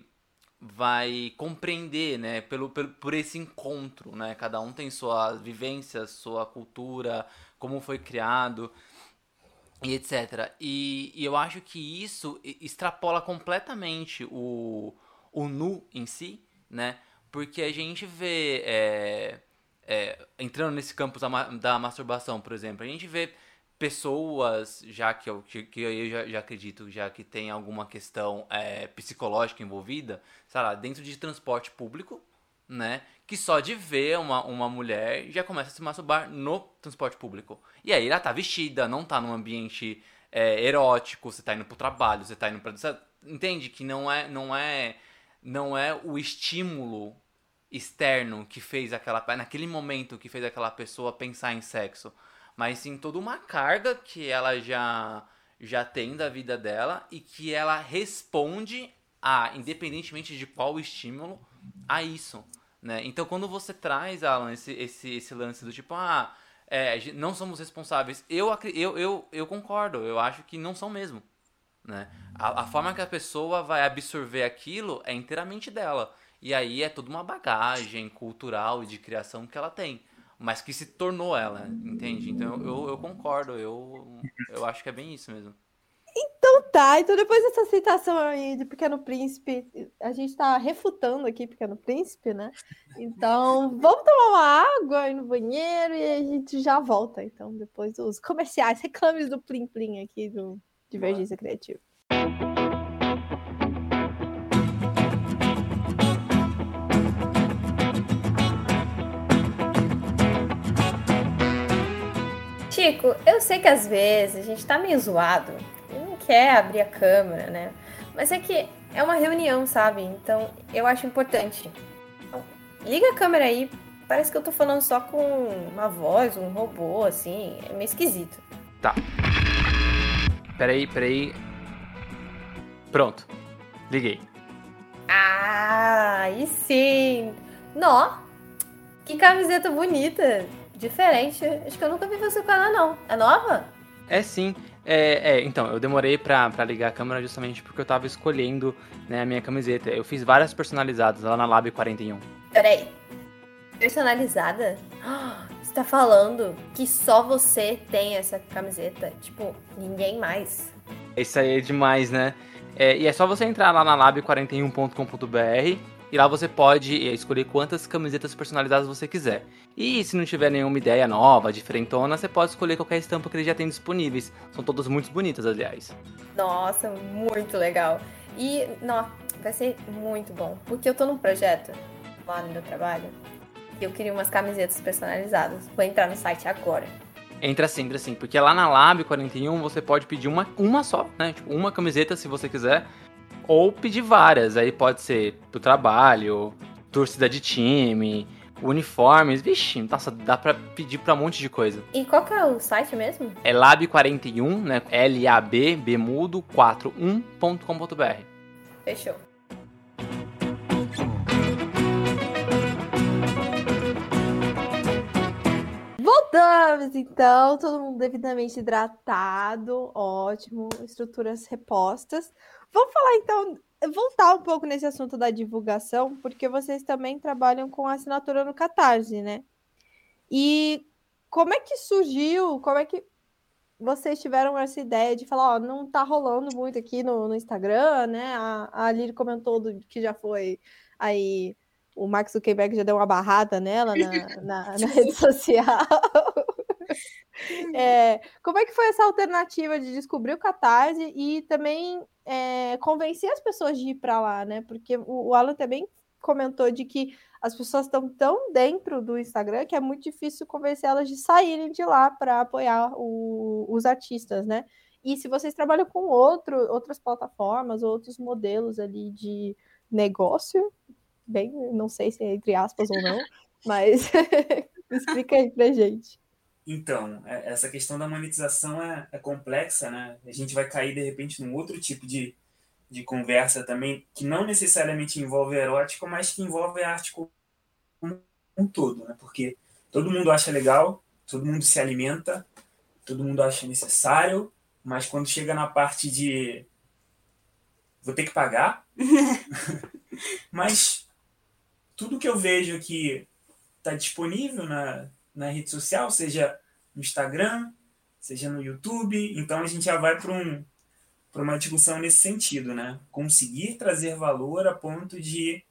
vai compreender, né? Pelo, pelo por esse encontro, né? Cada um tem sua vivência, sua cultura, como foi criado e etc. E, e eu acho que isso extrapola completamente o, o nu em si, né? Porque a gente vê. É, é, entrando nesse campo da, da, masturbação, por exemplo, a gente vê pessoas, já que eu, que eu já, já acredito, já que tem alguma questão é, psicológica envolvida, sei lá, dentro de transporte público, né? Que só de ver uma, uma mulher já começa a se masturbar no transporte público. E aí ela tá vestida, não tá num ambiente é, erótico, você tá indo pro trabalho, você tá indo pra. Você entende que não é, não é não é o estímulo externo que fez aquela naquele momento que fez aquela pessoa pensar em sexo, mas sim toda uma carga que ela já já tem da vida dela e que ela responde a independentemente de qual estímulo a isso, né? Então quando você traz Alan esse esse, esse lance do tipo ah é, não somos responsáveis, eu, eu, eu, eu concordo, eu acho que não são mesmo. Né? A, a, forma que a pessoa vai absorver aquilo é inteiramente dela. E aí é toda uma bagagem cultural e de criação que ela tem. Mas que se tornou ela, entende? Então eu, eu concordo, eu, eu acho que é bem isso mesmo. Então tá, então depois dessa citação aí de Pequeno Príncipe, a gente tá refutando aqui Pequeno Príncipe, né? Então vamos tomar uma água, ir no banheiro e a gente já volta. Então, depois dos comerciais, reclames do Plim Plim aqui do Divergência Criativa. Chico, eu sei que às vezes a gente tá meio zoado e não quer abrir a câmera, né? Mas é que é uma reunião, sabe? Então eu acho importante. Então, liga a câmera aí. Parece que eu tô falando só com uma voz, um robô, assim. É meio esquisito. Tá. Peraí, peraí. Pronto. Liguei. Ah, aí sim. Nó. Que camiseta bonita. Diferente. Acho que eu nunca vi você com ela, não. É nova? É sim. É, é, então, eu demorei pra, pra ligar a câmera justamente porque eu tava escolhendo né, a minha camiseta. Eu fiz várias personalizadas lá na Lab 41. Peraí. Personalizada? Tá falando que só você tem essa camiseta? Tipo, ninguém mais. Isso aí é demais, né? É, e é só você entrar lá na lab41.com.br e lá você pode escolher quantas camisetas personalizadas você quiser. E se não tiver nenhuma ideia nova, diferentona, você pode escolher qualquer estampa que ele já tem disponíveis. São todas muito bonitas, aliás. Nossa, muito legal. E, não, vai ser muito bom. Porque eu tô num projeto lá no meu trabalho Eu queria umas camisetas personalizadas. Vou entrar no site agora. Entra sim, entra sim. Porque lá na Lab 41 você pode pedir uma, uma só, né? Tipo, uma camiseta se você quiser. Ou pedir várias. Aí pode ser pro trabalho, torcida de time, uniformes. Vixe, nossa, dá pra pedir pra um monte de coisa. E qual que é o site mesmo? É lab41, né? L-A-B, B mudo, 41.com.br. Fechou. Voltamos, então, todo mundo devidamente hidratado, ótimo, estruturas repostas. Vamos falar então, voltar um pouco nesse assunto da divulgação, porque vocês também trabalham com assinatura no Catarse, né? E como é que surgiu, como é que vocês tiveram essa ideia de falar, ó, não tá rolando muito aqui no, no Instagram, né? A, a Lili comentou do, que já foi aí o Max Zuckerberg já deu uma barrada nela na, na, na rede social. é, como é que foi essa alternativa de descobrir o Catarse e também é, convencer as pessoas de ir para lá, né? Porque o, o Alan também comentou de que as pessoas estão tão dentro do Instagram que é muito difícil convencer elas de saírem de lá para apoiar o, os artistas, né? E se vocês trabalham com outro, outras plataformas, outros modelos ali de negócio, bem, não sei se é entre aspas ou não, mas explica aí pra gente. Então, é, essa questão da monetização é, é, complexa, né? A gente vai cair, de repente, num outro tipo de, de conversa também, que não necessariamente envolve erótico, mas que envolve a arte como um todo, né? Porque todo mundo acha legal, todo mundo se alimenta, todo mundo acha necessário, mas quando chega na parte de vou ter que pagar, mas tudo que eu vejo que está disponível na, na rede social, seja no Instagram, seja no YouTube, então a gente já vai para um, uma discussão nesse sentido, né? Conseguir trazer valor a ponto de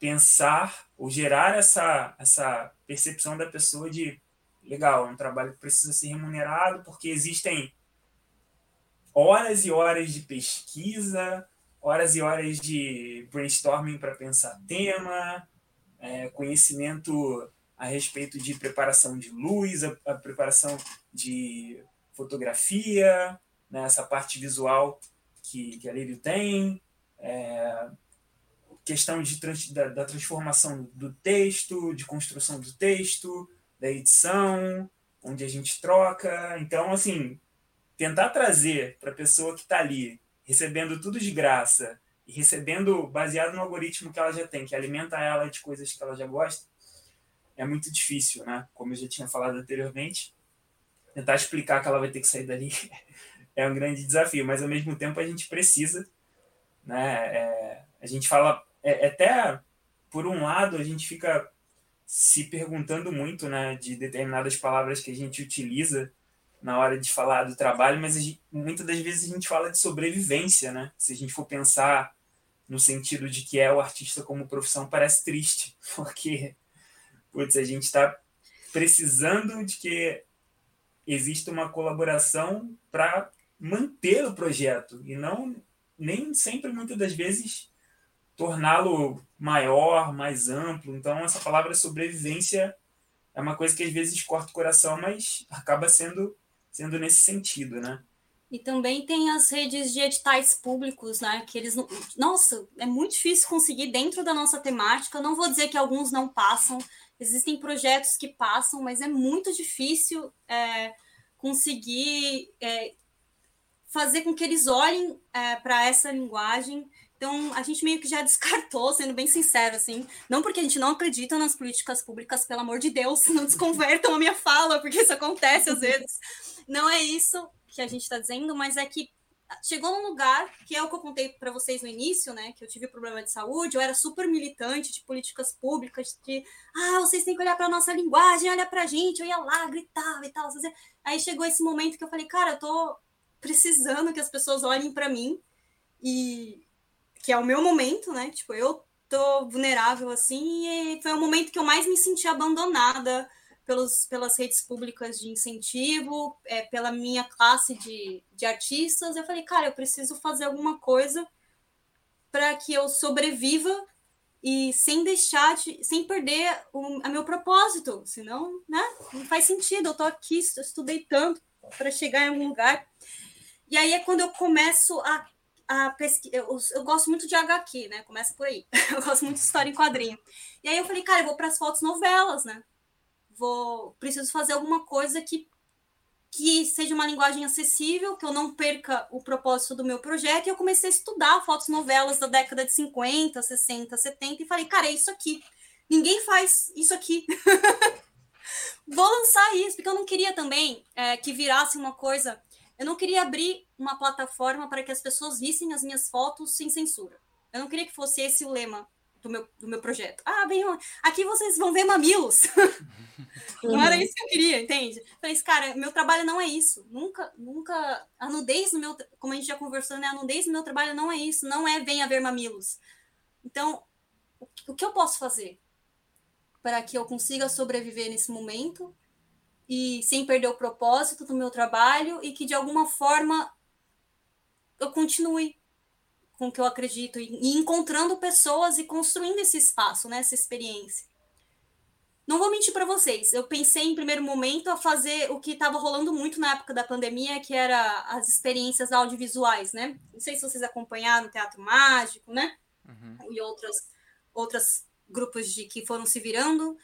pensar ou gerar essa, essa percepção da pessoa de legal, é um trabalho que precisa ser remunerado porque existem horas e horas de pesquisa, horas e horas de brainstorming para pensar tema, é, conhecimento a respeito de preparação de luz, a, a preparação de fotografia, né, essa parte visual que, que a Lírio tem, é, questão de trans, da, da, transformação do texto, de construção do texto, da edição, onde a gente troca. Então, assim, tentar trazer para a pessoa que está ali recebendo tudo de graça e recebendo baseado no algoritmo que ela já tem, que alimenta ela de coisas que ela já gosta, é muito difícil, né? Como eu já tinha falado anteriormente, tentar explicar que ela vai ter que sair dali é um grande desafio, mas ao mesmo tempo a gente precisa, né? É, a gente fala, é, até por um lado, a gente fica se perguntando muito, né, de determinadas palavras que a gente utiliza na hora de falar do trabalho, mas gente, muitas das vezes a gente fala de sobrevivência, né? Se a gente for pensar no sentido de que é o artista como profissão, parece triste, porque putz, a gente está precisando de que exista uma colaboração para manter o projeto e não nem sempre muitas das vezes torná-lo maior, mais amplo. Então essa palavra sobrevivência é uma coisa que às vezes corta o coração, mas acaba sendo sendo nesse sentido, né? E também tem as redes de editais públicos, né? Que eles não. Nossa, é muito difícil conseguir dentro da nossa temática. Não vou dizer que alguns não passam, existem projetos que passam, mas é muito difícil é, conseguir é, fazer com que eles olhem é, para essa linguagem. Então, a gente meio que já descartou, sendo bem sincero, assim. Não porque a gente não acredita nas políticas públicas, pelo amor de Deus, não desconvertam a minha fala, porque isso acontece às vezes. Não é isso que a gente está dizendo, mas é que chegou num lugar que é o que eu contei para vocês no início, né? Que eu tive problema de saúde, eu era super militante de políticas públicas, de ah, vocês têm que olhar para nossa linguagem, olha para gente, eu ia lá, gritava e tal. Aí chegou esse momento que eu falei, cara, eu tô precisando que as pessoas olhem para mim e que é o meu momento, né? Tipo, eu tô vulnerável assim, e foi o momento que eu mais me senti abandonada pelos, pelas redes públicas de incentivo, é, pela minha classe de, de artistas. Eu falei, cara, eu preciso fazer alguma coisa para que eu sobreviva e sem deixar de, sem perder o a meu propósito, senão, né, não faz sentido. Eu tô aqui, estudei tanto para chegar em algum lugar. E aí é quando eu começo a, a pesquisar. Eu, eu, gosto muito de HQ, né? Começa por aí. Eu gosto muito de história em quadrinho. E aí eu falei, cara, eu vou para as fotos novelas, né? Vou, preciso fazer alguma coisa que que seja uma linguagem acessível, que eu não perca o propósito do meu projeto. E eu comecei a estudar fotos novelas da década de 50, 60, 70 e falei, cara, é isso aqui. Ninguém faz isso aqui. Vou lançar isso, porque eu não queria também é, que virasse uma coisa. Eu não queria abrir uma plataforma para que as pessoas vissem as minhas fotos sem censura. Eu não queria que fosse esse o lema do meu, do meu projeto. Ah, bem, aqui vocês vão ver mamilos. não era isso que eu queria, entende? Falei, cara, meu trabalho não é isso. Nunca, nunca. A nudez no meu. Como a gente já conversou, né? A nudez no meu trabalho não é isso. Não é venha ver mamilos. Então, o, o que eu posso fazer para que eu consiga sobreviver nesse momento e sem perder o propósito do meu trabalho e que de alguma forma eu continue com o que eu acredito e encontrando pessoas e construindo esse espaço, né, essa experiência. Não vou mentir para vocês, eu pensei em primeiro momento a fazer o que estava rolando muito na época da pandemia, que era as experiências audiovisuais, né? Não sei se vocês acompanharam o Teatro Mágico, né? Uhum. E outras outros grupos de que foram se virando,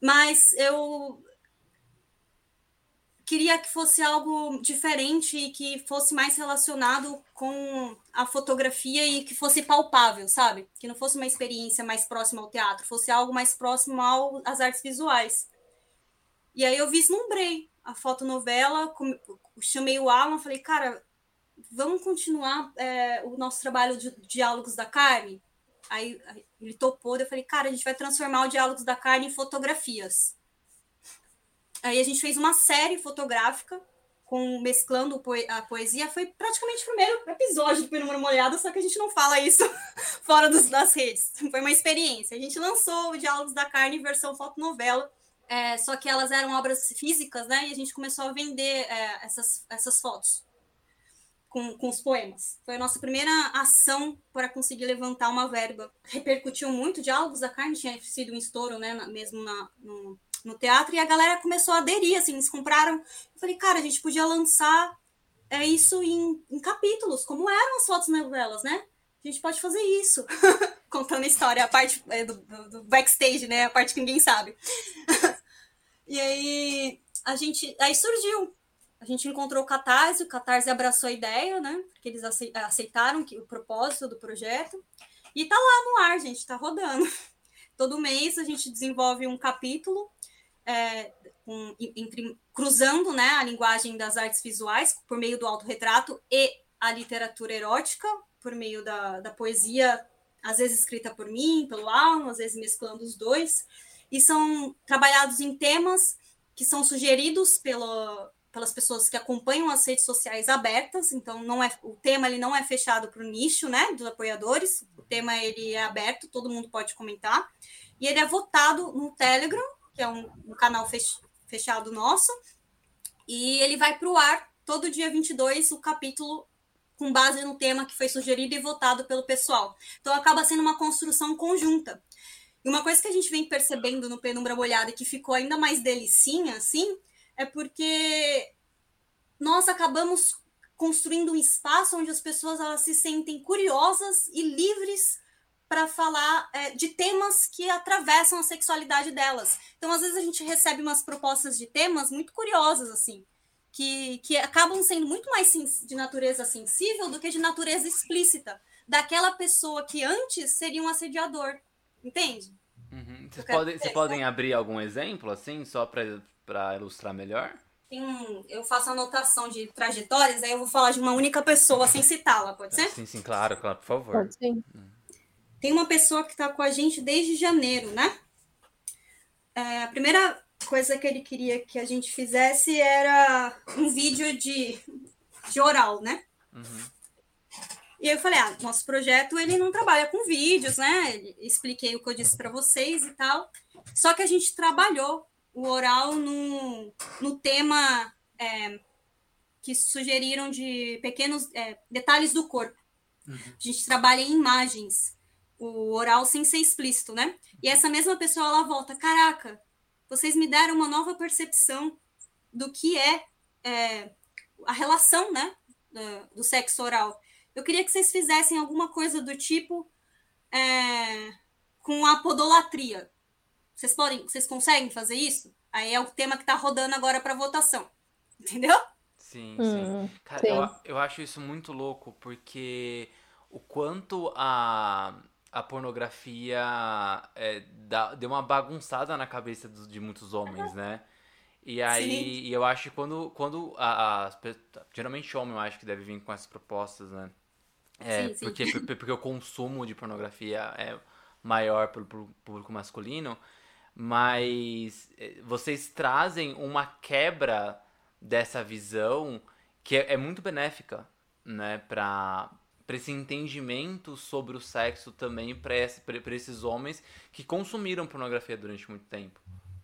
mas eu queria que fosse algo diferente e que fosse mais relacionado com a fotografia e que fosse palpável, sabe? Que não fosse uma experiência mais próxima ao teatro, fosse algo mais próximo ao, às artes visuais. E aí eu vislumbrei a fotonovela, chamei o Alan, falei, cara, vamos continuar é, o nosso trabalho de Diálogos da Carne? Aí ele topou, eu falei, cara, a gente vai transformar o Diálogos da Carne em fotografias. Aí a gente fez uma série fotográfica com mesclando a poesia. Foi praticamente o primeiro episódio do Penumbra Molhada, só que a gente não fala isso fora dos, das redes. Foi uma experiência. A gente lançou o Diálogos da Carne em versão fotonovela, é, só que elas eram obras físicas, né? E a gente começou a vender é, essas, essas fotos com, com os poemas. Foi a nossa primeira ação para conseguir levantar uma verba. Repercutiu muito. Diálogos da Carne tinha sido um estouro, né? Mesmo na, no, no teatro e a galera começou a aderir, assim, eles compraram. Eu falei, cara, a gente podia lançar é, isso em, em capítulos, como eram as fotos novelas, né? A gente pode fazer isso. Contando a história, a parte é, do, do, backstage, né? A parte que ninguém sabe. e aí a gente. Aí surgiu. A gente encontrou o Catarse, o Catarse abraçou a ideia, né? Porque eles aceitaram que, o propósito do projeto. E tá lá no ar, gente, tá rodando. Todo mês a gente desenvolve um capítulo é, um, entre, cruzando né, a linguagem das artes visuais por meio do autorretrato e a literatura erótica, por meio da, da poesia, às vezes escrita por mim, pelo Alan, às vezes mesclando os dois, e são trabalhados em temas que são sugeridos pelo, pelas pessoas que acompanham as redes sociais abertas, então não é o tema ele não é fechado para o nicho, né, dos apoiadores. O tema ele é aberto, todo mundo pode comentar. E ele é votado no Telegram que é um, um canal fechado nosso, e ele vai para o ar todo dia 22, o capítulo com base no tema que foi sugerido e votado pelo pessoal. Então acaba sendo uma construção conjunta. E uma coisa que a gente vem percebendo no Penumbra Molhada e que ficou ainda mais delicinha, assim, é porque nós acabamos construindo um espaço onde as pessoas elas se sentem curiosas e livres para falar é, de temas que atravessam a sexualidade delas. Então, às vezes, a gente recebe umas propostas de temas muito curiosas, assim, que, que acabam sendo muito mais de natureza sensível do que de natureza explícita, daquela pessoa que antes seria um assediador. Entende? Uhum. Vocês, podem, vocês podem abrir algum exemplo, assim, só para ilustrar melhor? Tem um, eu faço anotação de trajetórias, aí eu vou falar de uma única pessoa sem citá-la, pode ser? Sim, sim, claro, claro, por favor. Pode sim. Hum. Tem uma pessoa que está com a gente desde janeiro, né? É, a primeira coisa que ele queria que a gente fizesse era um vídeo de, de oral, né? Uhum. E eu falei, ah, nosso projeto ele não trabalha com vídeos, né? Expliquei o que eu disse para vocês e tal. Só que a gente trabalhou o oral no, no tema é, que sugeriram de pequenos é, detalhes do corpo. Uhum. A gente trabalha em imagens. O oral sem ser explícito, né? E essa mesma pessoa ela volta, caraca, vocês me deram uma nova percepção do que é, é a relação, né, do, do, sexo oral. Eu queria que vocês fizessem alguma coisa do tipo é, com a podolatria. Vocês podem, vocês conseguem fazer isso? Aí é o tema que está rodando agora para votação, entendeu? Sim, hum, sim. Cara, sim. Eu, eu acho isso muito louco porque o quanto a a pornografia é, dá, deu uma bagunçada na cabeça de muitos homens, né? E aí, e eu acho que quando, quando a, a, geralmente homem eu acho que deve vir com essas propostas, né? É, sim, sim. Porque, porque o consumo de pornografia é maior pelo, pelo público masculino, mas é, vocês trazem uma quebra dessa visão que é, é muito benéfica, né, para para esse entendimento sobre o sexo também para esse, esses homens que consumiram pornografia durante muito tempo,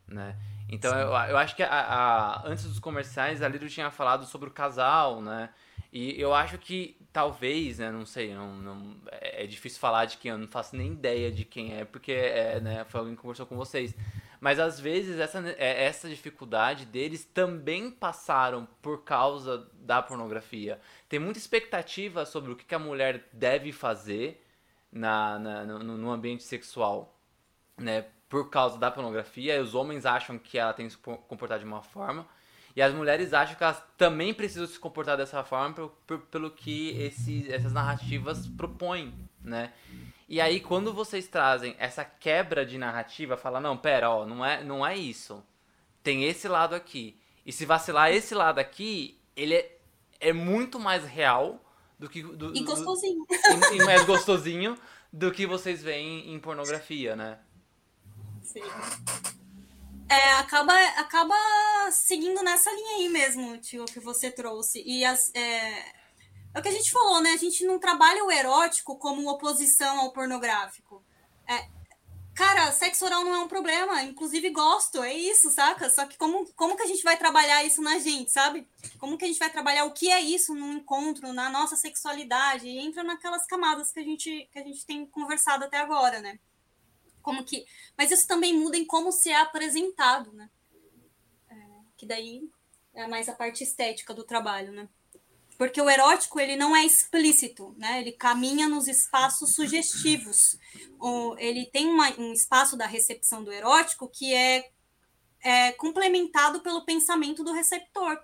né? Então eu, eu acho que a, a, antes dos comerciais a Lido tinha falado sobre o casal, né? E eu acho que talvez, né, não sei, não, não, é, é difícil falar de quem, eu não faço nem ideia de quem é, porque é, né, foi alguém que conversou com vocês. Mas às vezes essa, é, essa dificuldade deles também passaram por causa da pornografia. Tem muita expectativa sobre o que a mulher deve fazer na, na no, no ambiente sexual, né? Por causa da pornografia, e os homens acham que ela tem que se comportar de uma forma, e as mulheres acham que elas também precisam se comportar dessa forma pelo, pelo que esse, essas narrativas propõem, né? E aí quando vocês trazem essa quebra de narrativa, fala não, pera, ó, não é, não é isso. Tem esse lado aqui. E se vacilar esse lado aqui, ele é, é muito mais real do que do, e gostosinho. Do, e, mais gostosinho do que vocês veem em pornografia, né? Sim é, acaba, acaba seguindo nessa linha aí mesmo, tio, que você trouxe. E as, é, é o que a gente falou, né? A gente não trabalha o erótico como oposição ao pornográfico. É, cara, sexo oral não é um problema, inclusive gosto, é isso, saca? Só que como, como que a gente vai trabalhar isso na gente, sabe? Como que a gente vai trabalhar o que é isso num encontro, na nossa sexualidade? E entra naquelas camadas que a gente, que a gente tem conversado até agora, né? como que. Mas isso também muda em como se é apresentado, né? É, que daí é mais a parte estética do trabalho, né? Porque o erótico ele não é explícito, né? Ele caminha nos espaços sugestivos. Ou ele tem uma, um espaço da recepção do erótico que é, é complementado pelo pensamento do receptor.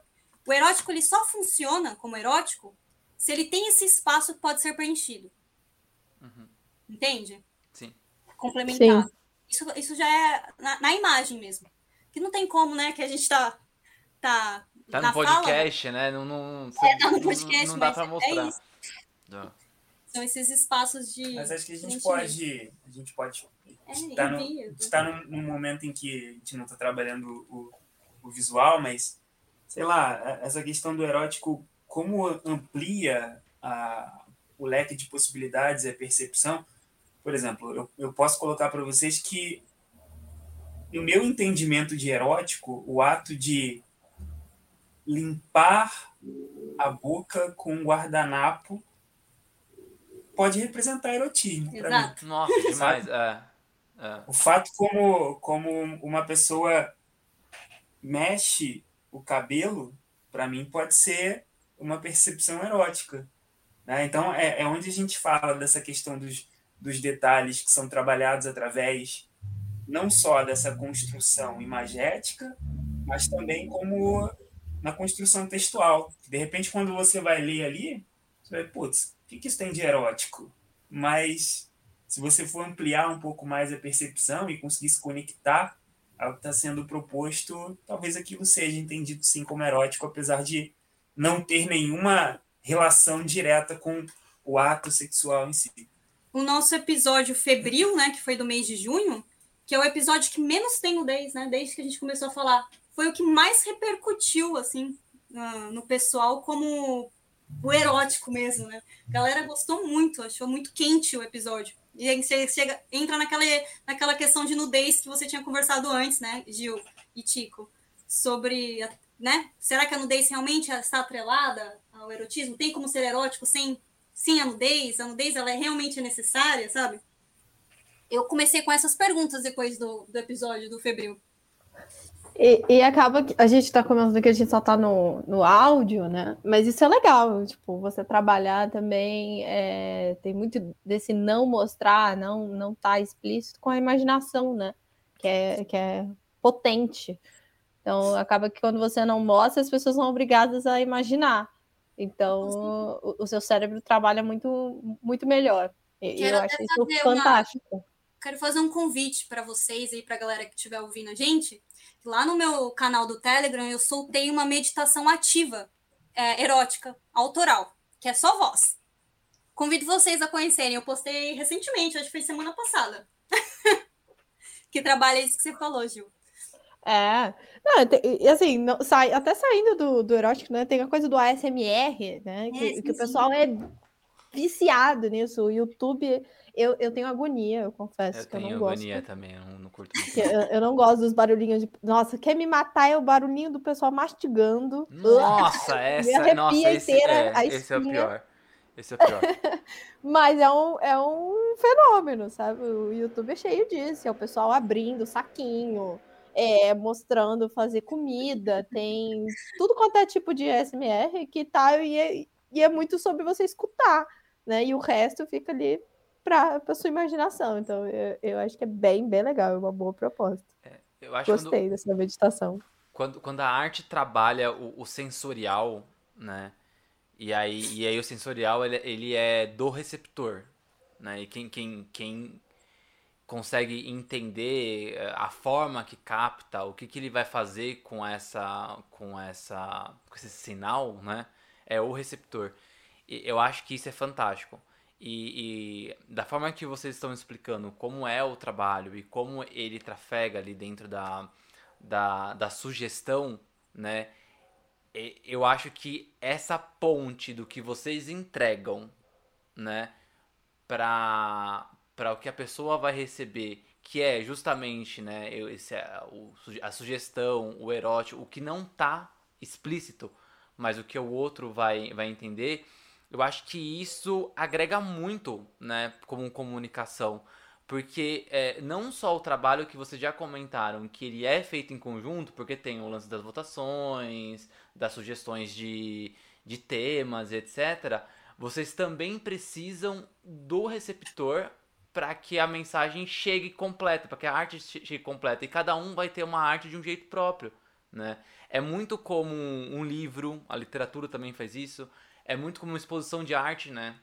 O erótico ele só funciona como erótico se ele tem esse espaço que pode ser preenchido. Uhum. Entende? complementar. Isso, isso já é na, na, imagem mesmo. Que não tem como, né? Que a gente tá. Tá, tá no podcast, fala, né? Não, não, é, tá no podcast, não, não dá pra é mostrar. É isso. São esses espaços de. Mas acho que a gente pode. A gente pode. A gente tá, no, tá num, num, momento em que a gente não tá trabalhando o, o visual, mas sei lá, essa questão do erótico, como amplia a, o leque de possibilidades e a percepção, por exemplo, eu, eu posso colocar para vocês que, no meu entendimento de erótico, o ato de limpar a boca com um guardanapo pode representar erotismo para mim. Nossa, demais. É, é. O fato como, como uma pessoa mexe o cabelo, para mim, pode ser uma percepção erótica. Né? Então, é, é onde a gente fala dessa questão dos, dos detalhes que são trabalhados através não só dessa construção imagética, mas também como na construção textual. De repente, quando você vai ler ali, você vai, putz, o que, que isso tem de erótico? Mas se você for ampliar um pouco mais a percepção e conseguir se conectar ao que está sendo proposto, talvez aquilo seja entendido sim como erótico, apesar de não ter nenhuma relação direta com o ato sexual em si o nosso episódio febril, né, que foi do mês de junho, que é o episódio que menos tem nudez, né, desde que a gente começou a falar, foi o que mais repercutiu, assim, no pessoal como o erótico mesmo, né? A galera gostou muito, achou muito quente o episódio. E aí você chega, entra naquela, naquela questão de nudez que você tinha conversado antes, né, Gil e Tico, sobre, né? Será que a nudez realmente está atrelada ao erotismo? Tem como ser erótico sem sim a nudez, a nudez ela é realmente necessária, sabe? eu comecei com essas perguntas depois do, do episódio do Febril. E, e, acaba que a gente está comentando que a gente só está no, no áudio, né? Mas isso é legal, tipo, você trabalhar também é, tem muito desse não mostrar, não não tá explícito com a imaginação, né? Que é, que é potente. Então acaba que quando você não mostra, as pessoas são obrigadas a imaginar. Então o, o, seu cérebro trabalha muito muito melhor. E eu acho isso fantástico. Uma... Quero fazer um convite para vocês e para a galera que estiver ouvindo a gente Lá no meu canal do Telegram, eu soltei uma meditação ativa, é, erótica, autoral, que é só voz. Convido vocês a conhecerem. Eu postei recentemente, acho que foi semana passada. que trabalha isso que você falou, Gil. É, não, assim, não, sai, até saindo do, do erótico, né? Tem a coisa do ASMR, né? Que, é, sim, que o pessoal é viciado nisso. O YouTube eu, eu tenho agonia, eu confesso. Eu que eu tenho não agonia gosto. também, eu não, curto muito. Eu, eu, não gosto dos barulhinhos de. Nossa, quer me matar é o barulhinho do pessoal mastigando. Nossa, essa. Nossa, esse, é, esse é o pior. Esse é o pior. Mas é um, é um fenômeno, sabe? O YouTube é cheio disso. É o pessoal abrindo saquinho, é, mostrando fazer comida, tem tudo quanto é tipo de SMR que tá. E é, e é muito sobre você escutar, né? E o resto fica ali para sua imaginação. Então, eu, eu acho que é bem, bem legal, é uma boa proposta. É, eu acho Gostei quando, dessa meditação. Quando, quando a arte trabalha o, o sensorial, né? E aí, e aí o sensorial ele, ele é do receptor, né? E quem, quem, quem consegue entender eh, a forma que capta, o que, que ele vai fazer com essa, com essa, com esse sinal, né? É o receptor. E eu acho que isso é fantástico. E, e, da forma que vocês estão explicando como é o trabalho e como ele trafega ali dentro da, da, da sugestão, né? Eu acho que essa ponte do que vocês entregam, né? Para o que a pessoa vai receber, que é justamente, né? Esse, o, a sugestão, o erótico, o que não tá explícito, mas o que o outro vai, vai entender eu acho que isso agrega muito, né, como comunicação. Porque é, não só o trabalho que vocês já comentaram, que ele é feito em conjunto, porque tem o lance das votações, das sugestões de, de temas, etc. Vocês também precisam do receptor para que a mensagem chegue completa, para que a arte chegue completa. E cada um vai ter uma arte de um jeito próprio. Né? É muito como um livro, a literatura também faz isso é muito como uma exposição de arte, né?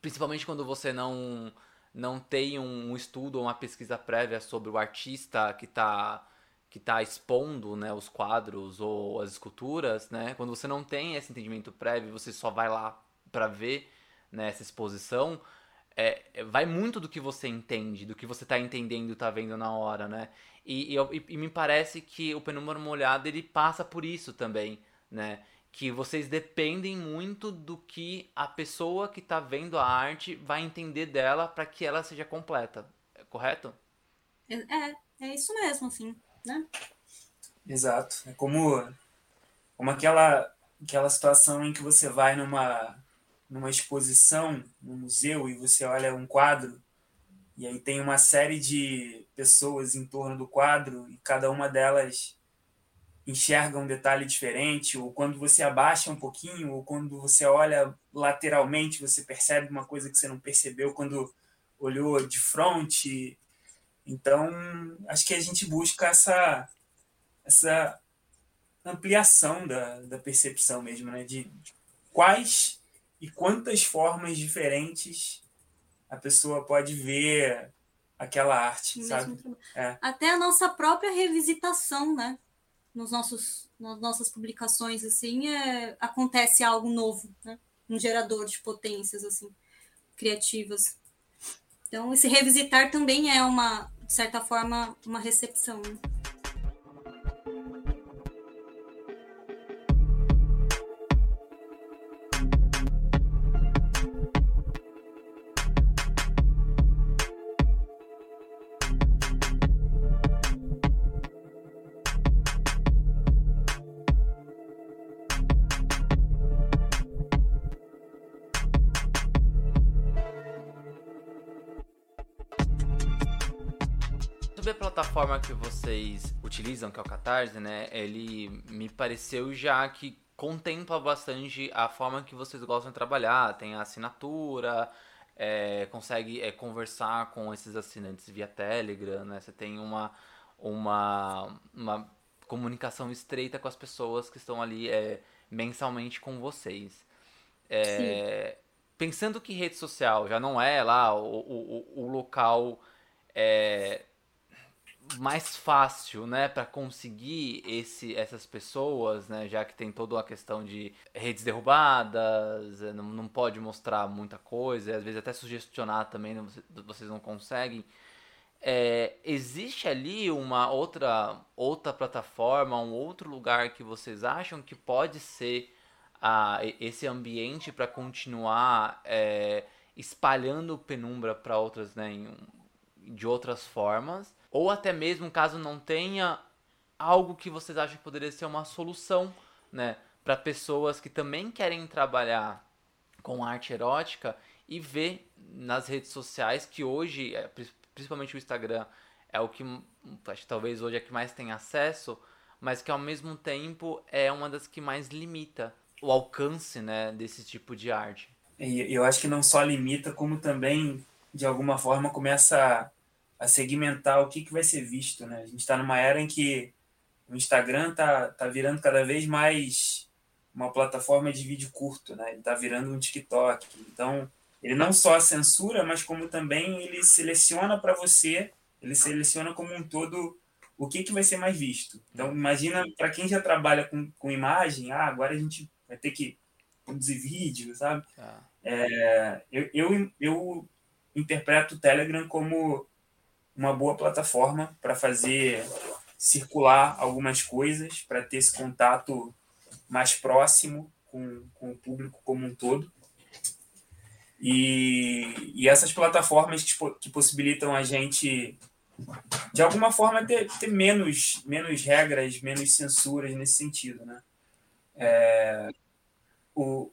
Principalmente quando você não não tem um estudo ou uma pesquisa prévia sobre o artista que está que tá expondo né, os quadros ou as esculturas, né? Quando você não tem esse entendimento prévio, você só vai lá para ver né, essa exposição, é, é, vai muito do que você entende, do que você está entendendo e está vendo na hora, né? E, e, e, me parece que o Penumbra Molhada ele passa por isso também, né? Que vocês dependem muito do que a pessoa que está vendo a arte vai entender dela para que ela seja completa, é correto? É, é, é isso mesmo, assim, né? Exato. É como, como aquela, aquela situação em que você vai numa, numa exposição no museu e você olha um quadro e aí tem uma série de pessoas em torno do quadro e cada uma delas enxerga um detalhe diferente, ou quando você abaixa um pouquinho, ou quando você olha lateralmente, você percebe uma coisa que você não percebeu quando olhou de frente. Então, acho que a gente busca essa, essa ampliação da, da percepção mesmo, né? de quais e quantas formas diferentes a pessoa pode ver aquela arte, sabe? É. Até a nossa própria revisitação, né? Nos nossos, nas nossas publicações, assim, é, acontece algo novo, né? Um gerador de potências, assim, criativas. Então, esse revisitar também é uma, de certa forma, uma recepção. Né? Vocês utilizam, que é o Catarse, né? Ele me pareceu já que contempla bastante a forma que vocês gostam de trabalhar. Tem a assinatura, é, consegue é, conversar com esses assinantes via Telegram, né? Você tem uma, uma, uma comunicação estreita com as pessoas que estão ali é, mensalmente com vocês. É, pensando que rede social já não é lá o, o, o local é, mais fácil, né, para conseguir esse, essas pessoas, né, já que tem toda a questão de redes derrubadas, é, não, não pode mostrar muita coisa, às vezes até sugestionar também, né, vocês não conseguem. É, existe ali uma outra outra plataforma, um outro lugar que vocês acham que pode ser a, esse ambiente para continuar é, espalhando penumbra para outras, né, em, de outras formas, ou até mesmo caso não tenha algo que vocês acham que poderia ser uma solução, né, para pessoas que também querem trabalhar com arte erótica e ver nas redes sociais que hoje, é, principalmente o Instagram, é o que acho que talvez hoje é que mais tem acesso, mas que ao mesmo tempo é uma das que mais limita o alcance né, desse tipo de arte. E eu acho que não só limita, como também, de alguma forma, começa a, segmentar o que, que vai ser visto. Né? A gente está numa era em que o Instagram está tá virando cada vez mais uma plataforma de vídeo curto, né? ele está virando um TikTok. Então, ele não só censura, mas como também ele seleciona para você, ele seleciona como um todo o que, que vai ser mais visto. Então, imagina, para quem já trabalha com, com imagem, ah, agora a gente vai ter que produzir vídeo, sabe? Ah. É, eu, eu, eu interpreto o Telegram como uma boa plataforma para fazer circular algumas coisas, para ter esse contato mais próximo com, com o público como um todo. E, e essas plataformas que, que possibilitam a gente, de alguma forma, ter, ter menos, menos regras, menos censuras nesse sentido. Né? É, o,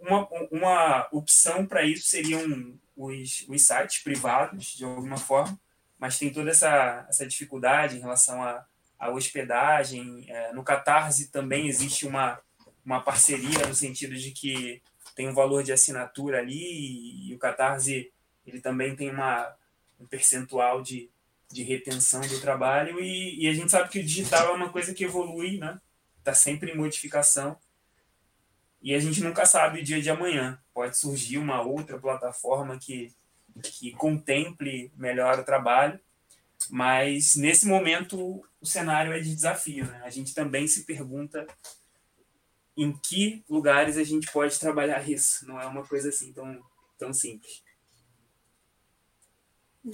uma, uma opção para isso seriam os, os sites privados, de alguma forma, mas tem toda essa, essa dificuldade em relação à, à hospedagem. É, no Catarse também existe uma, uma parceria no sentido de que tem um valor de assinatura ali e, e o Catarse ele também tem uma, um percentual de, de retenção do trabalho e, e a gente sabe que o digital é uma coisa que evolui, né? Está sempre em modificação e a gente nunca sabe o dia de amanhã. Pode surgir uma outra plataforma que, que contemple melhor o trabalho, mas nesse momento o cenário é de desafio. Né? A gente também se pergunta em que lugares a gente pode trabalhar isso. Não é uma coisa assim tão, tão simples.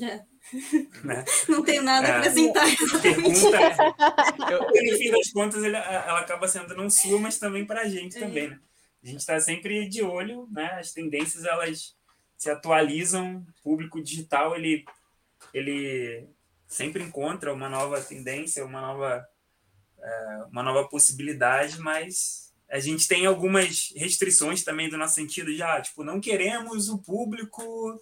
É. Né? Não tenho nada é, a acrescentar. A pergunta é, no fim das contas, ela, ela acaba sendo não sua, mas também para a gente é. também. Né? a gente está sempre de olho, né? As tendências elas se atualizam, o público digital ele ele sempre encontra uma nova tendência, uma nova é, uma nova possibilidade, mas a gente tem algumas restrições também do nosso sentido já, tipo, não queremos o público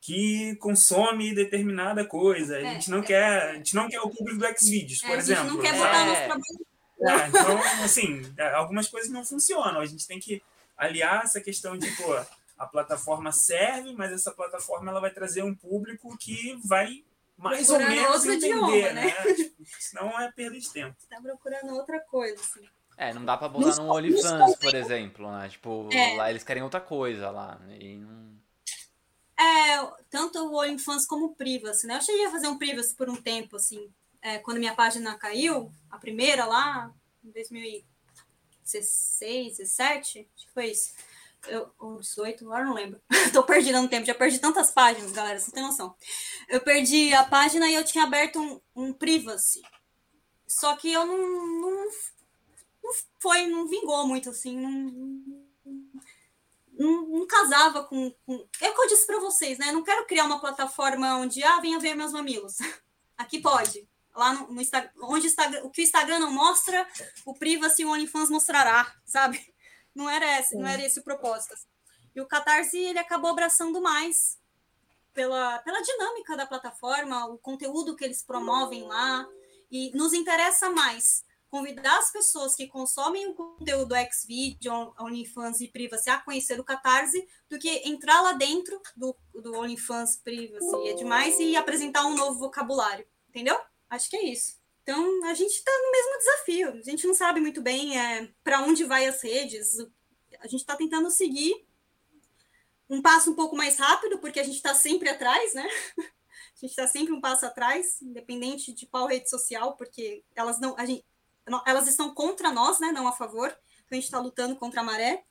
que consome determinada coisa. A é, gente não é, quer, a gente não quer o público do Xvideos, por exemplo. A gente não quer botar é. nosso trabalho é, então, assim, é, algumas coisas não funcionam. A gente tem que aliar essa questão de, pô, a plataforma serve, mas essa plataforma ela vai trazer um público que vai mais procurando ou menos entender, idioma, né? né? Tipo, senão é perda de tempo. Tá procurando outra coisa, assim. É, não dá pra botar no OnlyFans, por exemplo, né? Tipo, é. lá eles querem outra coisa lá. Né? E não... É, tanto o OnlyFans como o Privacy, né? Eu cheguei a fazer um Privacy por um tempo, assim, é, quando minha página caiu, a primeira lá, em 2016, 17, acho que foi isso. Eu, ou 18, agora não lembro. Tô perdida no tempo, já perdi tantas páginas, galera, você tem noção. Eu perdi a página e eu tinha aberto um, um privacy. Só que eu não, não, não foi, não vingou muito, assim, não, não, não, casava com, com. É o que eu disse para vocês, né? Eu não quero criar uma plataforma onde, ah, venha ver meus mamilos. Aqui pode lá no, no Instagram, onde Instagram, o que o Instagram não mostra, o Privacy o OnlyFans mostrará, sabe? Não era esse, não era esse o propósito. E o Catarse, ele acabou abraçando mais pela, pela dinâmica da plataforma, o conteúdo que eles promovem lá, e nos interessa mais convidar as pessoas que consomem o conteúdo do Xvideo, OnlyFans e Privacy a conhecer o Catarse, do que entrar lá dentro do, do OnlyFans Privacy é demais e apresentar um novo vocabulário, entendeu? Acho que é isso. Então, a gente está no mesmo desafio. A gente não sabe muito bem é, para onde vai as redes. A gente está tentando seguir um passo um pouco mais rápido, porque a gente está sempre atrás, né? A gente está sempre um passo atrás, independente de qual rede social, porque elas não, a gente, elas estão contra nós, né? Não a favor. Então a gente está lutando contra a maré.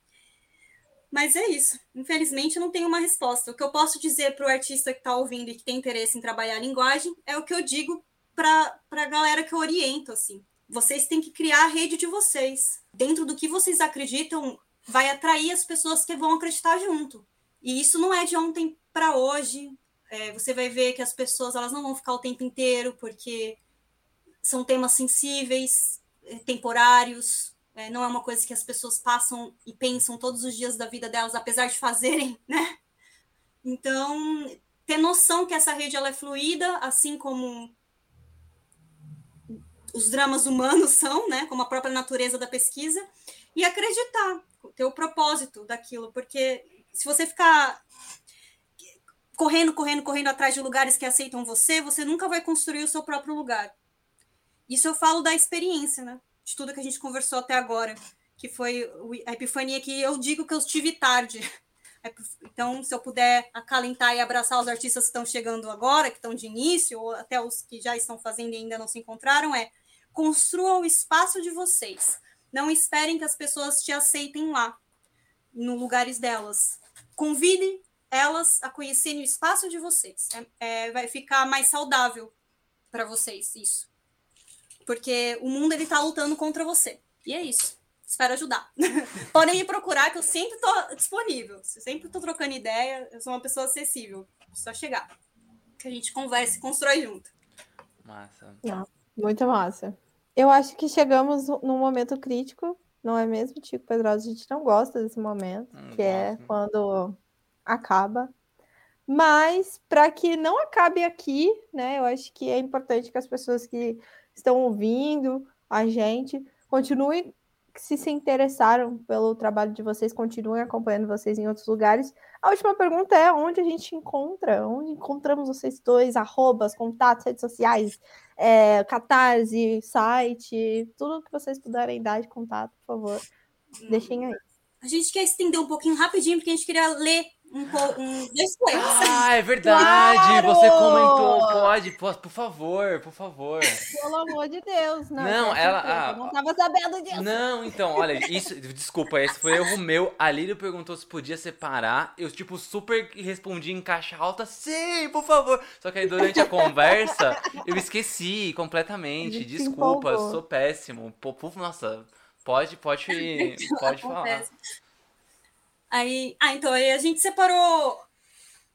Mas é isso. Infelizmente, eu não tenho uma resposta. O que eu posso dizer para o artista que está ouvindo e que tem interesse em trabalhar a linguagem é o que eu digo para a galera que eu oriento. Assim. Vocês têm que criar a rede de vocês. Dentro do que vocês acreditam, vai atrair as pessoas que vão acreditar junto. E isso não é de ontem para hoje. É, você vai ver que as pessoas elas não vão ficar o tempo inteiro, porque são temas sensíveis, é, temporários, é, não é uma coisa que as pessoas passam e pensam todos os dias da vida delas, apesar de fazerem, né? Então, ter noção que essa rede ela é fluida, assim como os dramas humanos são, né? Como a própria natureza da pesquisa, e acreditar, ter o propósito daquilo, porque se você ficar correndo, correndo, correndo atrás de lugares que aceitam você, você nunca vai construir o seu próprio lugar. Isso eu falo da experiência, né? De tudo que a gente conversou até agora, que foi a epifania que eu digo que eu tive tarde. Então, se eu puder acalentar e abraçar os artistas que estão chegando agora, que estão de início, ou até os que já estão fazendo e ainda não se encontraram, é construam o espaço de vocês. Não esperem que as pessoas te aceitem lá, no lugares delas. Convide elas a conhecerem o espaço de vocês. É, é, vai ficar mais saudável para vocês isso. Porque o mundo ele tá lutando contra você. E é isso. Espero ajudar. Podem me procurar, que eu sempre estou disponível. Sempre estou trocando ideia. Eu sou uma pessoa acessível. É só chegar. Que a gente converse e constrói junto. Massa. Não, muito massa. Eu acho que chegamos num momento crítico, não é mesmo, Tico Pedrosa? A gente não gosta desse momento, hum, que é quando acaba. Mas para que não acabe aqui, né? Eu acho que é importante que as pessoas que estão ouvindo a gente continuem se se interessaram pelo trabalho de vocês, continuem acompanhando vocês em outros lugares. A última pergunta é onde a gente encontra? Onde encontramos vocês dois? Arrobas, contatos, redes sociais, é, catarse, site, tudo que vocês puderem dar de contato, por favor, deixem aí. A gente quer estender um pouquinho rapidinho, porque a gente queria ler um, um. Ah, é verdade! Claro! Você comentou, pode, pode, por favor, por favor. Pelo amor de Deus, não. Não, ela. Ah, eu não tava sabendo disso. Não, então, olha, isso. Desculpa, esse foi erro meu. A Lírio perguntou se podia separar. Eu, tipo, super respondi em caixa alta, sim, por favor. Só que aí durante a conversa, eu esqueci completamente. Desculpa, sou péssimo. Pô, nossa, pode, pode, pode falar. Aí, ah, então aí a gente separou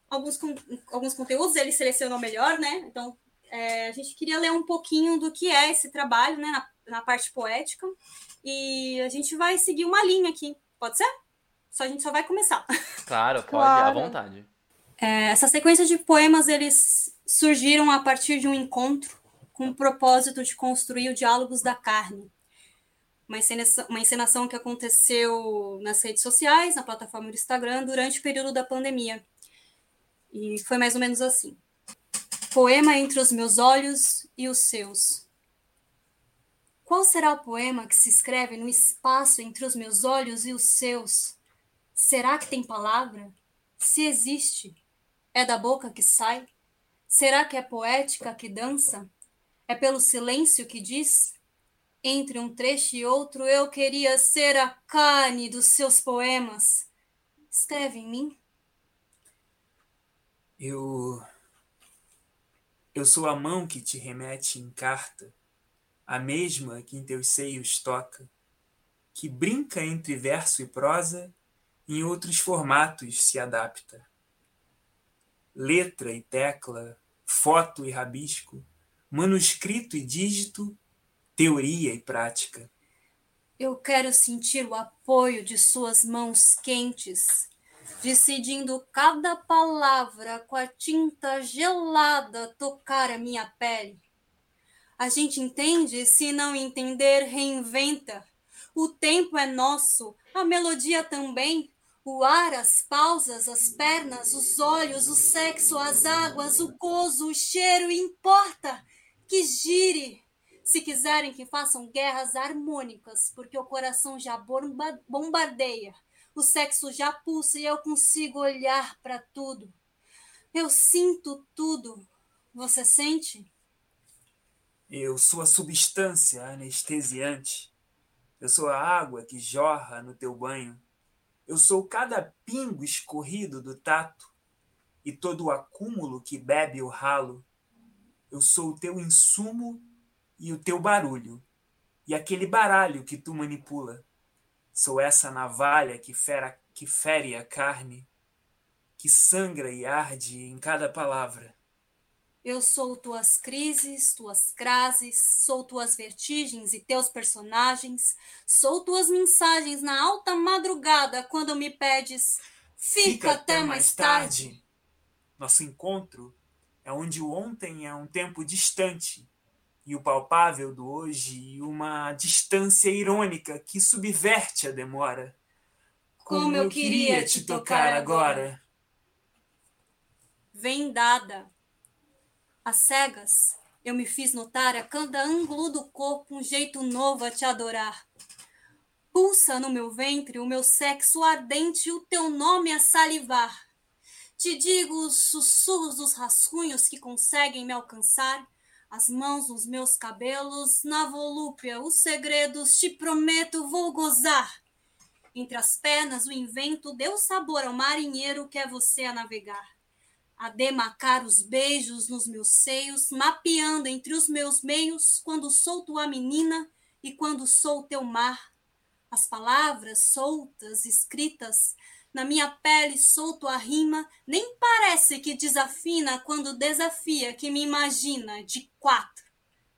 alguns, alguns conteúdos, ele selecionou melhor, né? Então é, a gente queria ler um pouquinho do que é esse trabalho, né, na, na parte poética. E a gente vai seguir uma linha aqui, pode ser? Só a gente só vai começar. Claro, pode, claro. à vontade. É, essa sequência de poemas eles surgiram a partir de um encontro com o propósito de construir o diálogos da carne, uma encenação, uma encenação que aconteceu nas redes sociais, na plataforma do Instagram, durante o período da pandemia. E foi mais ou menos assim: Poema entre os meus olhos e os seus. Qual será o poema que se escreve no espaço entre os meus olhos e os seus? Será que tem palavra? Se existe, é da boca que sai? Será que é poética que dança? É pelo silêncio que diz? Entre um trecho e outro, eu queria ser a carne dos seus poemas. Escreve em mim. Eu. Eu sou a mão que te remete em carta, a mesma que em teus seios toca, que brinca entre verso e prosa, em outros formatos se adapta. Letra e tecla, foto e rabisco, manuscrito e dígito teoria e prática. Eu quero sentir o apoio de suas mãos quentes, decidindo cada palavra com a tinta gelada tocar a minha pele. A gente entende, se não entender, reinventa. O tempo é nosso, a melodia também. O ar, as pausas, as pernas, os olhos, o sexo, as águas, o gozo, o cheiro, importa que gire. Se quiserem que façam guerras harmônicas, porque o coração já bombardeia, o sexo já pulsa e eu consigo olhar para tudo. Eu sinto tudo. Você sente? Eu sou a substância anestesiante. Eu sou a água que jorra no teu banho. Eu sou cada pingo escorrido do tato e todo o acúmulo que bebe o ralo. Eu sou o teu insumo e o teu barulho, e aquele baralho que tu manipula. Sou essa navalha que, fera, que fere a carne, que sangra e arde em cada palavra. Eu sou tuas crises, tuas crases, sou tuas vertigens e teus personagens, sou tuas mensagens na alta madrugada quando me pedes, fica, fica até, até mais tarde. tarde. Nosso encontro é onde o ontem é um tempo distante e o palpável do hoje e uma distância irônica que subverte a demora. Como, Como eu queria, queria te tocar agora. Vem dada. Às cegas, eu me fiz notar a cada ângulo do corpo um jeito novo a te adorar. Pulsa no meu ventre o meu sexo ardente e o teu nome a salivar. Te digo os sussurros dos rascunhos que conseguem me alcançar as mãos nos meus cabelos, na volúpia, os segredos, te prometo, vou gozar. Entre as pernas, o invento deu sabor ao marinheiro que é você a navegar. A demacar os beijos nos meus seios, mapeando entre os meus meios, quando sou tua menina e quando sou teu mar. As palavras soltas, escritas, na minha pele solto a rima, nem parece que desafina quando desafia que me imagina de quatro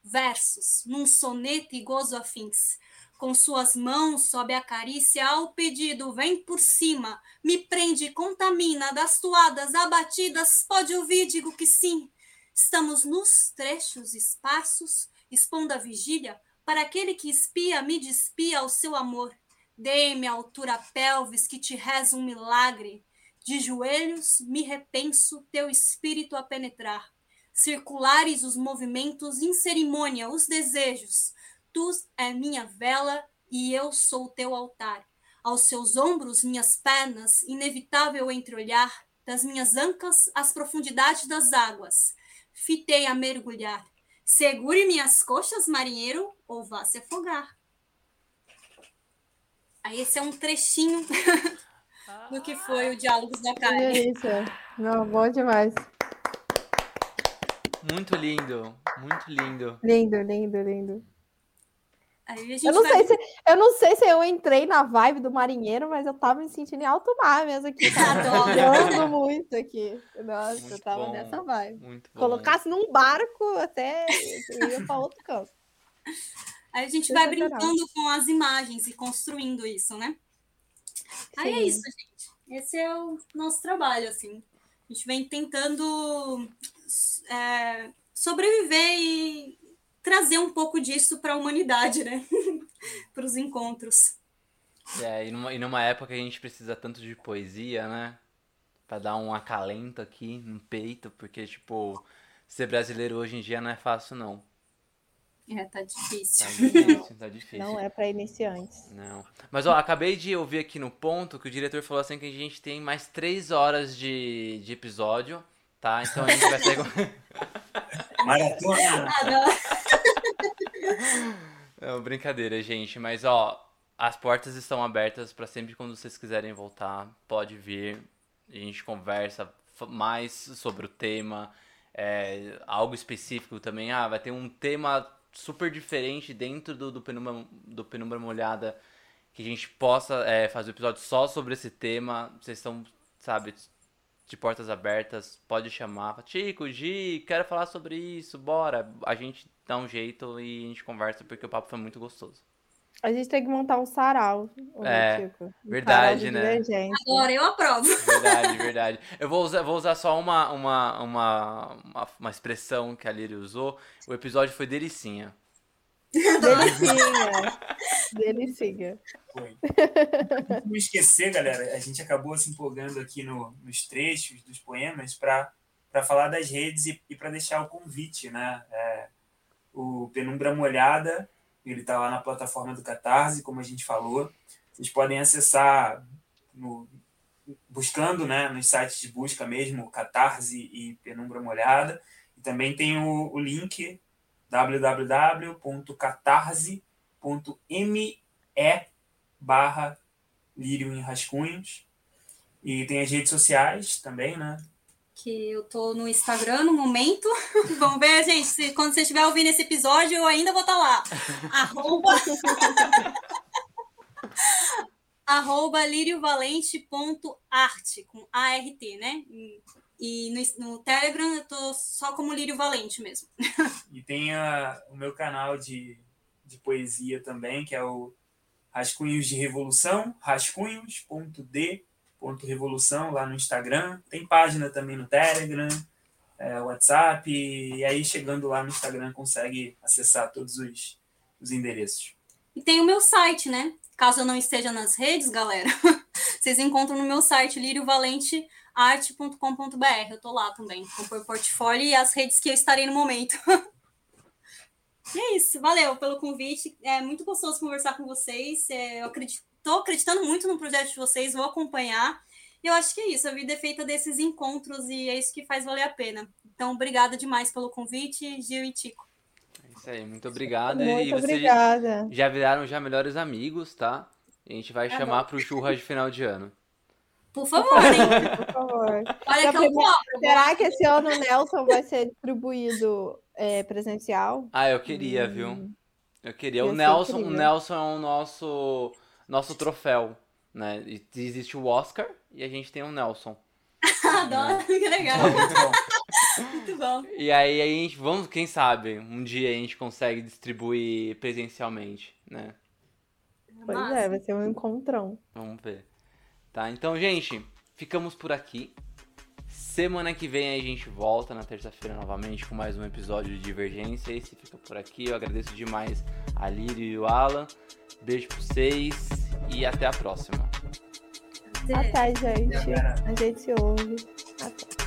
versos num soneto e gozo afins. Com suas mãos sobe a carícia ao pedido, vem por cima, me prende, contamina, das toadas abatidas, pode ouvir, digo que sim. Estamos nos trechos esparsos, expondo a vigília, para aquele que espia, me despia ao seu amor. Dê-me a altura pelvis que te reza um milagre. De joelhos me repenso teu espírito a penetrar. Circulares os movimentos, em cerimônia os desejos. Tu é minha vela e eu sou teu altar. Aos seus ombros, minhas pernas, inevitável entreolhar, das minhas ancas às profundidades das águas. Fitei a mergulhar. Segure minhas coxas, marinheiro, ou vá se afogar. Aí esse é um trechinho do que foi o Diálogos da Carne. É isso. Não, bom demais. Muito lindo, muito lindo. Lindo, lindo, lindo. eu, não vai... sei se, eu não sei se eu entrei na vibe do marinheiro, mas eu tava me sentindo em alto mar mesmo aqui. Adoro muito aqui. Nossa, muito eu tava bom, nessa vibe. Muito bom. Colocasse num barco até eu ia para outro canto. Aí a gente vai brincando com as imagens e construindo isso, né? Aí é isso, gente. Esse é o nosso trabalho, assim. A gente vem tentando é, sobreviver e trazer um pouco disso para a humanidade, né? para os encontros. É, e numa, e numa época que a gente precisa tanto de poesia, né? Para dar um acalento aqui no peito, porque, tipo, ser brasileiro hoje em dia não é fácil, não. É, tá difícil. Tá difícil, tá difícil. Não é para iniciantes. Não. Mas, ó, acabei de ouvir aqui no ponto que o diretor falou assim que a gente tem mais três horas de, de episódio, tá? Então a gente vai sair... Maratona! Ah, não. não, brincadeira, gente. Mas, ó, as portas estão abertas para sempre quando vocês quiserem voltar. Pode vir. A gente conversa mais sobre o tema. É, algo específico também. Ah, vai ter um tema super diferente dentro do, do, Penumbra, do Penumbra Molhada que a gente possa é, fazer um episódio só sobre esse tema. Vocês estão, sabe, de portas abertas, pode chamar. Tico, Gi, quero falar sobre isso, bora. A gente dá um jeito e a gente conversa porque o papo foi muito gostoso. A gente tem que montar um sarau. É, tipo, um verdade, sarau né? Agora eu aprovo. Verdade, verdade. Eu vou usar, vou usar só uma, uma, uma, uma, uma expressão que a Liri usou. O episódio foi delicinha. Delicinha. Delicinha. Foi. Não esquecer, galera, a gente acabou se empolgando aqui no, nos trechos dos poemas para falar das redes e, e para deixar o convite, né? É, o Penumbra Molhada ele está lá na plataforma do Catarse, como a gente falou. Vocês podem acessar no, buscando né, nos sites de busca mesmo, Catarse e Penumbra Molhada. E também tem o, o link www.catarse.me barra Lírio em Rascunhos. E tem as redes sociais também, né? Que eu tô no Instagram no momento. Vamos ver, gente, se, quando você estiver ouvindo esse episódio, eu ainda vou estar tá lá. arroba... arroba líriovalente.art, com A-R-T, né? E no, no, Telegram eu tô só como Lírio Valente mesmo. e tem a, o meu canal de, de poesia também, que é o Rascunhos de Revolução, rascunhos.d ponto revolução lá no Instagram. Tem página também no Telegram, é, WhatsApp. E aí, chegando lá no Instagram, consegue acessar todos os, os endereços. E tem o meu site, né? Caso eu não esteja nas redes, galera, vocês encontram no meu site liriovalentearte.com.br. Eu tô lá também, com o portfólio e as redes que eu estarei no momento. e é isso, valeu pelo convite. É muito gostoso conversar com vocês. É, eu acredito estou acreditando muito no projeto de vocês, vou acompanhar. E eu acho que é isso, a vida é feita desses encontros e é isso que faz valer a pena. Então, obrigada demais pelo convite, Gil e Tico. É isso aí, muito obrigado. Muito e obrigada. Já viraram já melhores amigos, tá? a gente vai é chamar para o churras de final de ano. Por favor, hein? Por favor. Olha que eu cobro. Será que esse ano o Nelson vai ser distribuído é, presencial? Ah, eu queria, hum. viu? Eu queria. o Nelson, o Nelson é o nosso nosso troféu, né? Existe o Oscar e a gente tem o Nelson. Adoro, que legal. Muito bom. E aí a gente, vamos, quem sabe, um dia a gente consegue distribuir presencialmente, né? Pois Nossa. é, vai ser um encontrão. Vamos ver. Tá, então, gente, ficamos por aqui. Semana que vem a gente volta na terça-feira novamente com mais um episódio de Divergência. Esse fica por aqui. Eu agradeço demais a Lírio e o Alan. Beijo pra vocês e até a próxima. Até, gente. A gente se ouve. Até.